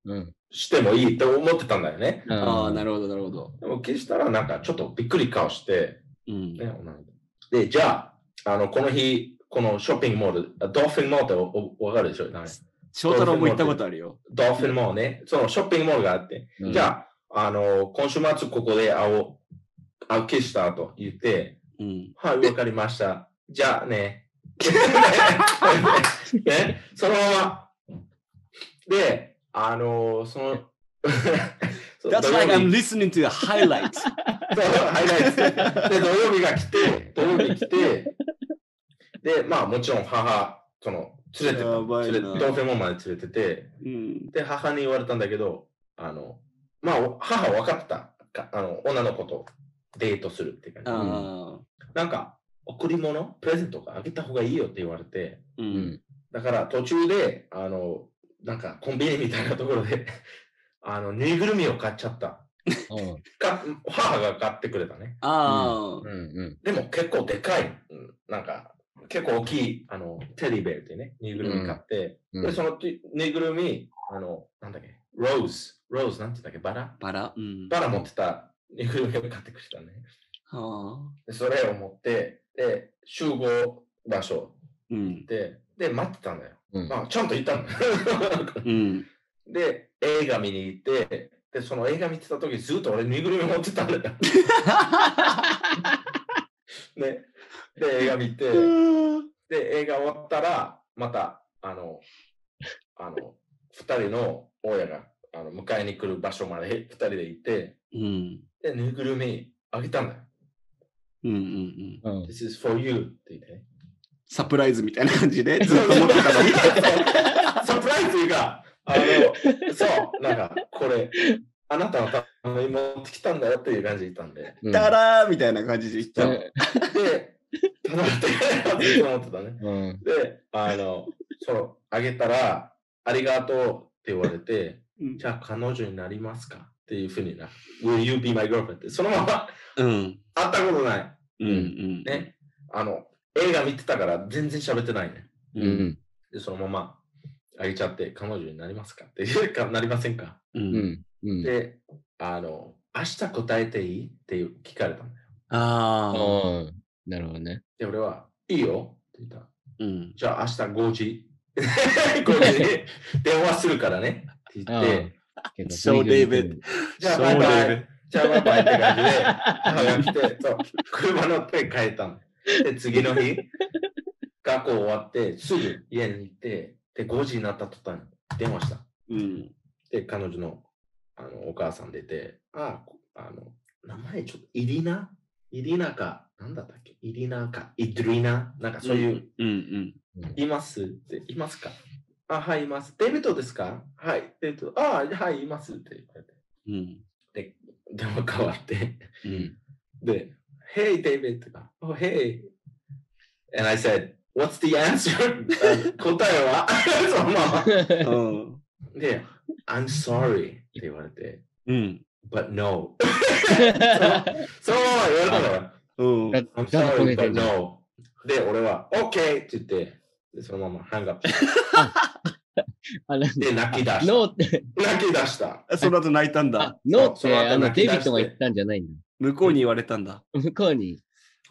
うん。してもいいって思ってたんだよね。ああ、なるるほど、なるほど。でもキスしたら、なんかちょっとびっくり顔して、うん。ね、で、じゃあ、あの、この日、このショッピングモール、あドルフィンモールっておおわかるでしょ？なんか翔太郎も行ったことあるよ。ドルフィンモールね、そのショッピングモールがあって、じゃあ、あの、今週末ここで会おう、会うキスしたと言って、うん。はい、わかりました。じゃあね。<laughs> ね、そのまま。で、あの、その、<laughs> That's I'm listening to a highlight. <laughs> そうハイライトで、土曜日が来て、土曜日来て、で、まあもちろん母、その、連れて連れドーフェモンまで連れてて、うん。で、母に言われたんだけど、あの、まあ、お母は分かってた。かあの、女の子とデートするっていう感じ。ああ。なんか、贈り物プレゼントがあげた方がいいよって言われて、う。うんん。だから途中で、あの、なんかコンビニみたいなところで、<laughs> あの、ぬいぐるみを買っちゃった。うん。か母が買ってくれたね。ああう。ん。でも結構でかい、うんなんか、結構大きい、あの、テディベルってね、ぬいぐるみ買って、うんで、そのぬいぐるみ、あの、なんだっけ、ローズ、ローズなんて言ったっけ、バラ？バラ？うん。バラ持ってたぬいぐるみを買ってくれたね。はあ。でそれを持って、で、集合場所うん。で、で、待ってたんだよ。うん。まあ、ちゃんといたんだよ。うん。<laughs> で、映画見に行って、で、その映画見てた時ずっと俺ぬいぐるみ持ってたんだよ。<laughs> ね。で、映画見て、で、映画終わったら、また、あの、あの、二人の親が、あの、迎えに来る場所まで二人で行って、うん。で、ぬいぐるみあげたんだよ。うんうんうん。うん。This is for you って言ってね。サプライズみたいな感じでずっと持ってたのに。<laughs> サプライズいうか、あの、そう、なんか、これ、あなたのために持ってきたんだよっていう感じで言ったんで。うんダラーみたいな感じで言っちゃう。で、頼んで、ずっと思ってたね。うん。で、あの、その、あげたら、ありがとう言われて、うんじゃあ彼女になりますか？っていうふうにな。Will you be my girlfriend? って、そのままうん。会ったことない。うんうん。ね。あの、映画見てたから全然喋ってないね。う。うんん。で、そのままあげちゃって、彼女になりますか？っていうか、なりませんか？う。うんん。うん。で、あの、明日答えていい？って聞かれたんだよ。ああ。うん。なるほどね。で、俺は、いいよって言った。うん。じゃあ明日5時、5時に電話するからね。って言って、結構 So David じゃあバイバイ、じゃあバイバイって感じで、母が来て、そう、車乗って帰ったの。で、次の日、<laughs> 学校終わって、すぐ家に行って、で、5時になった途端、電話した。うん。で、彼女のあのお母さん出て、あこあの、名前ちょっと、イリナ？イリナか、なんだったっけ？イリナか、イドリナ？なんかそういう、うんうん。いますって、いますか？あ、はい、います。デビットですか？はい、デビット。あ、はい、いますって言われて。うん。電話変わって、うん。で、Hey, David Oh, hey. And I said, What's the answer? あ <laughs> 答えは？<laughs> そのまま。うん。で、I'm sorry って言われて、うん。But no. <laughs> そのまま言われたから、うん。だ I'm sorry, but no. で、俺は OK って言って、でそのままハンガップして、あ、なんでで、泣き出した。ノーって、<laughs> 泣き出した。その後泣いたんだあ。、ノーって、その後あの、泣き出してデイビッドが言ったんじゃないんだ。向こうに言われたんだ。向こうに、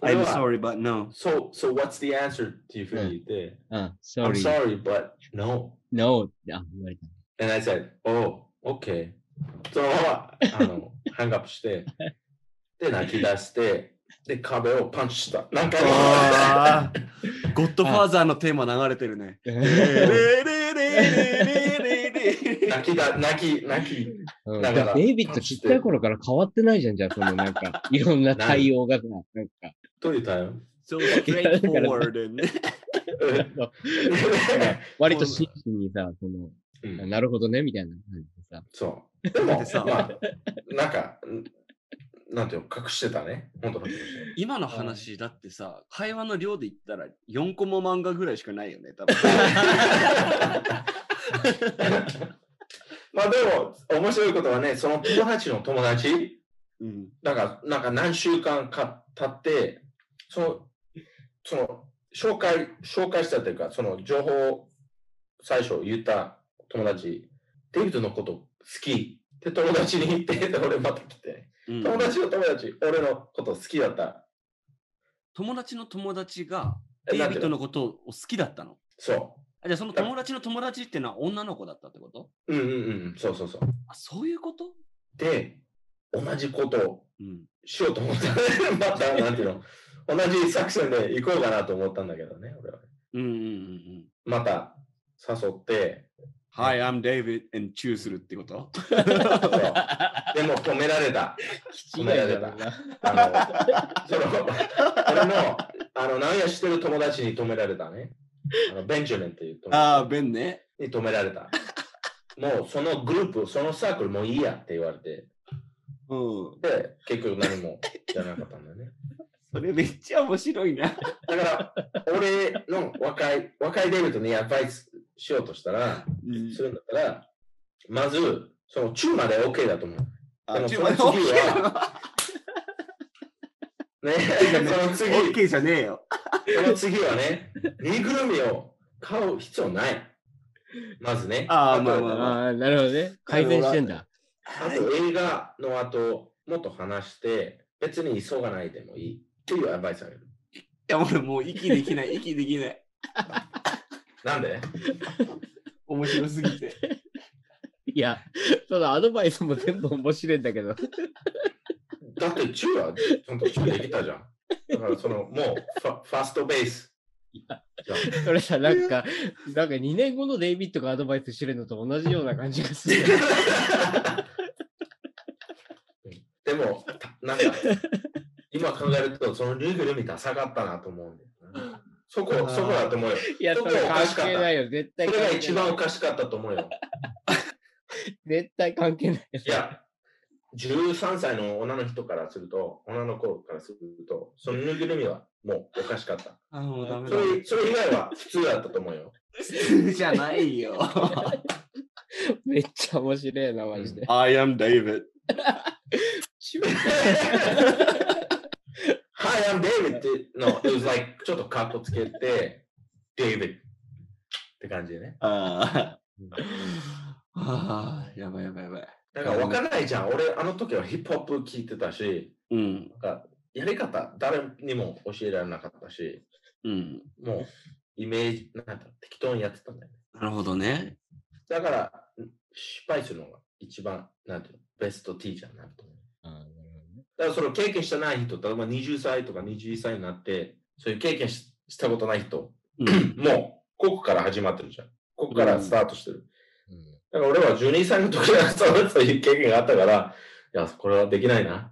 俺 I'm は sorry, but no. So, so what's the answer? っていうふうに言って、あ、I'm sorry, sorry, but no. no って、あ、言われた。And I said, oh, okay. そのまま、あの、<laughs> ハンガップして、で、泣き出して、で、壁をパンチした。なんか、あ <laughs> ーゴッドファーザーのテーマ流れてるね。泣きだ、泣き、泣き。うんだからだデイビッドちっちゃい頃から変わってないじゃん、じゃあ、そのなんか、<laughs> いろんな対応がさ、なんか。どう言ったよ？So straightforward and <laughs> 割と真摯にさ、その、うんなるほどね、みたいな感じでさ。そう。でもまあ、なんか、んなんていうの、隠してたね。本当の隠して今の話だってさ、会話の量で言ったら4コマ漫画ぐらいしかないよね、多分。<laughs> まあでも、面白いことはね、その友達の友達、うん。なんか、なんか何週間か経って、その、その、紹介、紹介したというか、その情報を最初言った友達、デイビッドのこと好きって友達に言って、で俺また来て、うん友達の友達、俺のこと好きだった。友達の友達がデイビッドのことを好きだったの？そあじゃあその友達の友達っていうのは女の子だったってこと？う。うんうんうん、そうそうそう。あ、そういうこと？で、同じことをうん。しようと思った。<laughs> また、なんていうの、同じ作戦で行こうかなと思ったんだけどね、俺は。うんうんうんうん。また誘って、Hi, I'm David and チューするってこと？でも止められた。止められた。<laughs> あの、その、俺の、あの、何やしてる友達に止められたね。あの、ベンジャミンっていう友ああ、達ベンね。に止められた。もう、そのグループ、そのサークルもういいやって言われて、うん。で、結局何もやらなかったんだよね。それめっちゃ面白いな。だから、俺の若い、若いデイビッドにアドバイスしようとしたら、うんするんだったら、まず、その中まで OK だと思う。あでもちょその次オッケーなの？ね、<laughs> その次、オッケーじゃねえよ。その次はね、ぬいぐるみを買う必要ない。まずね。とあーまあまあああ、なるほどね。改善してんだ。あと映画の後、もっと話して、別に急がないでもいいっていうアドバイスあげる。いや、俺もう息できない、息できない。<laughs> なんで？<laughs> 面白すぎて。いや、そのアドバイスも全部面白いんだけど。だって中はちゃんと中できたじゃん。だからそのもうファファストベース。じゃんそれさ、なんか、なんか2年後のデイビッドがアドバイスしてるのと同じような感じがする。でも、たなんか、今考えると、そのぬいぐるみダサかったなと思うんだよな。そこ、そこだと思うよ。いや、それ関係ないよ。絶対それが関係ない。一番おかしかったと思うよ。<laughs> 絶対関係ない。いや、13歳の女の人からすると、女の子からすると、そのぬいぐるみはもうおかしかった。あ、もうダメだ。それそれ以外は普通だったと思うよ。普通じゃないよ。<laughs> めっちゃ面白いな、マジで。I am David. <laughs> Hi, I'm David って、no, it was like ちょっとカッコつけて、David って感じでね。ああ。ああ、やばいやばいやばい。だから分かんないじゃん。俺、あの時はヒップホップ聞いてたし、うん。なんかやり方、誰にも教えられなかったし、うん。もうイメージ、なんか適当にやってたんだよね。なるほどね。だから、失敗するのが一番、なんていうの、ベストティーチャーになると思う。だからその経験してない人、例えば20歳とか21歳になって、そういう経験ししたことない人、うん。もう、ここから始まってるじゃん。ここからスタートしてる。うんだから俺は12歳の時からそういう経験があったから、いや、これはできないな。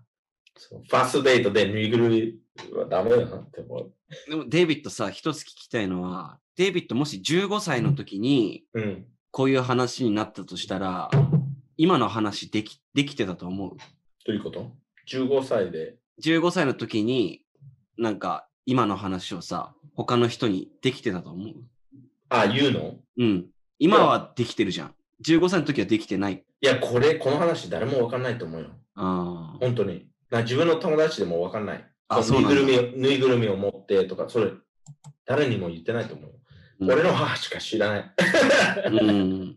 ファーストデートでぬいぐるみはダメだなって思う。でも、デイビッドさ、一つ聞きたいのは、デイビッドもし15歳の時に、うん。こういう話になったとしたら、今の話でき、できてたと思う？どういうこと？?15 歳で。15歳の時に、なんか、今の話をさ、他の人にできてたと思う？あ、言うの？うん。今はできてるじゃん。15歳の時はできてない。いや、これ、この話誰もわかんないと思うよ。ああ。本当に。な自分の友達でもわかんない。あ、そそうぬいぐるみを、ぬいぐるみを持ってとか、それ、誰にも言ってないと思う。うん俺の母しか知らない。うん。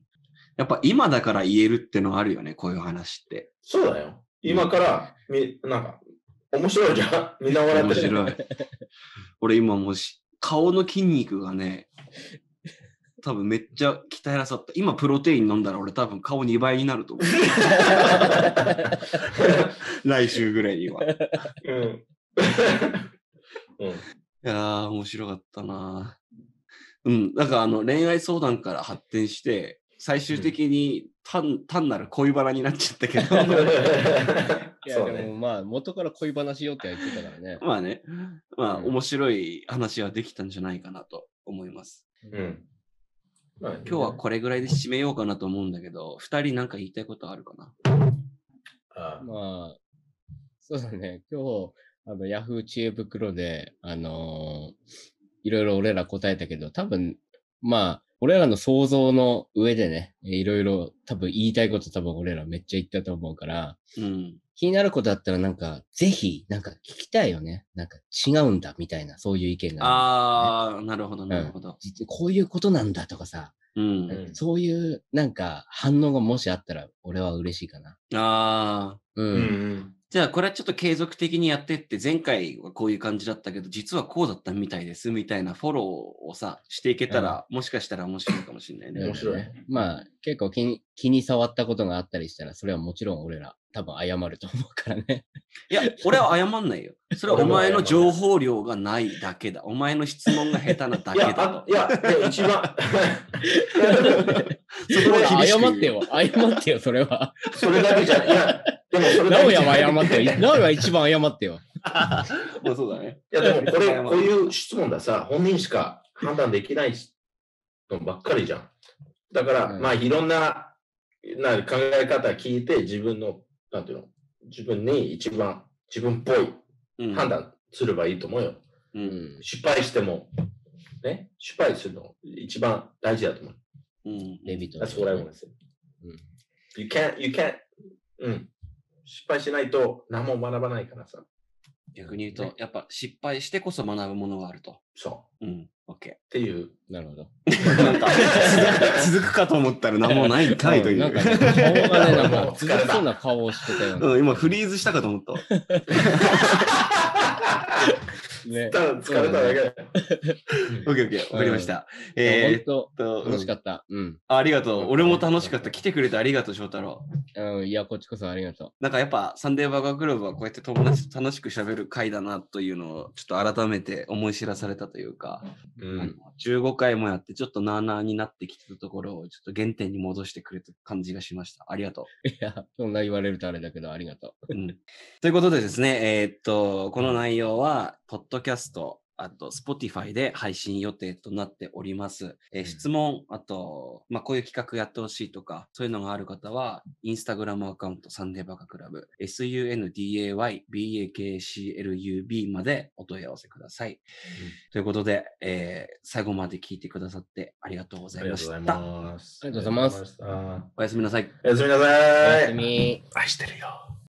やっぱ今だから言えるってのはあるよね、こういう話って。そうだよ。今から、み、なんか、面白いじゃん。みんな笑ってる。面白い。俺今もうし、顔の筋肉がね、多分めっちゃ鍛えらさった。今プロテイン飲んだら俺多分顔2倍になると思う。<laughs> 来週ぐらいには。いうん。<laughs> うん。やー、面白かったなうん。だからあの恋愛相談から発展して、最終的に単,、単なる恋バナになっちゃったけど。<laughs> いや、そうね。でもまあ、元から恋話よって言ってたからね。まあね、まあうん面白い話はできたんじゃないかなと思います。うん。まあ今日はこれぐらいで締めようかなと思うんだけど、二人なんか言いたいことあるかな？あまあ、そうだね。今日、あの、ヤフー知恵袋で、あのーいろいろ俺ら答えたけど、多分、まあ、俺らの想像の上でね、いろいろ多分言いたいこと多分俺らめっちゃ言ったと思うから、うん。気になることあったらなんか、ぜひ、なんか聞きたいよね。なんか違うんだ、みたいな、そういう意見があああ、なるほど、なるほどる。。実こういうことなんだとかさ、うん。うんそういうなんか反応がもしあったら俺は嬉しいかな。ああ。うん。うんうん。じゃあ、これはちょっと継続的にやってって、前回はこういう感じだったけど、実はこうだったみたいです、みたいなフォローをさ、していけたら、もしかしたら面白いかもしれないね。面白いね。まあ、結構気に気に障ったことがあったりしたら、それはもちろん俺ら多分謝ると思うからね。いや、俺は謝んないよ。それはお前の情報量がないだけだ。お前の質問が下手なだいや、けだと。あいや、いや一番、<laughs> そこは謝ってよ。謝ってよ、それは。それだけじゃ、いや、でもそれだ直哉は謝ってよ。直哉は一番謝ってよ。<laughs> まあそうだね。<laughs> いや、でもこれ、こういう質問ださ、本人しか判断できないのばっかりじゃん。だから、うんまあ、いろんなな考え方聞いて、自分の、なんていうの、自分に一番自分っぽいうん。判断すればいいと思うよ。う。うんん。失敗しても、ね、失敗するの一番大事だと思う。うん。デビット。That's what I want to say. うん You can't, you can't, うん。失敗しないと何も学ばないからさ。逆に言うと、やっぱ失敗してこそ学ぶものがあると。そう。うん。OK。っていう。なるほど。なんか <laughs> 続くかと思ったら何もないんかいという。なんかね、顔がね、なんか <laughs> 続きそうな顔をしてたよね。うん、今フリーズしたかと思ったわ。<laughs> ね。<laughs> ただ疲れただけだよ。OK、OK。わかりました。え本当ーっと、楽しうんかった。うん。ありがとう。俺も楽しかった。来てくれてありがとう、翔太郎。うん、いや、こっちこそありがとなんかやっぱサンデーバーガークラブはこうやって友達と楽しく喋る回だなというのをちょっと改めて思い知らされたというか、あのうん。15回もやってちょっとなあなあになってきてたところをちょっと原点に戻してくれた感じがしました。ありがとう。いや、そんな言われるとあれだけど、ありがとう。うん、ということでですね、えーっと、この内容は、ポッドキャスト、あと、Spotify で配信予定となっております。えーうん質問、あと、まあ、こういう企画やってほしいとか、そういうのがある方は、インスタグラムアカウント、サンデーバカクラブ、sundaybakclub までお問い合わせください。ということで、えー最後まで聞いてくださってありがとうございました。ありがとうございます。ありがとうございますおやすみなさい。おやすみなう。おさい。やすみ。愛してるよ。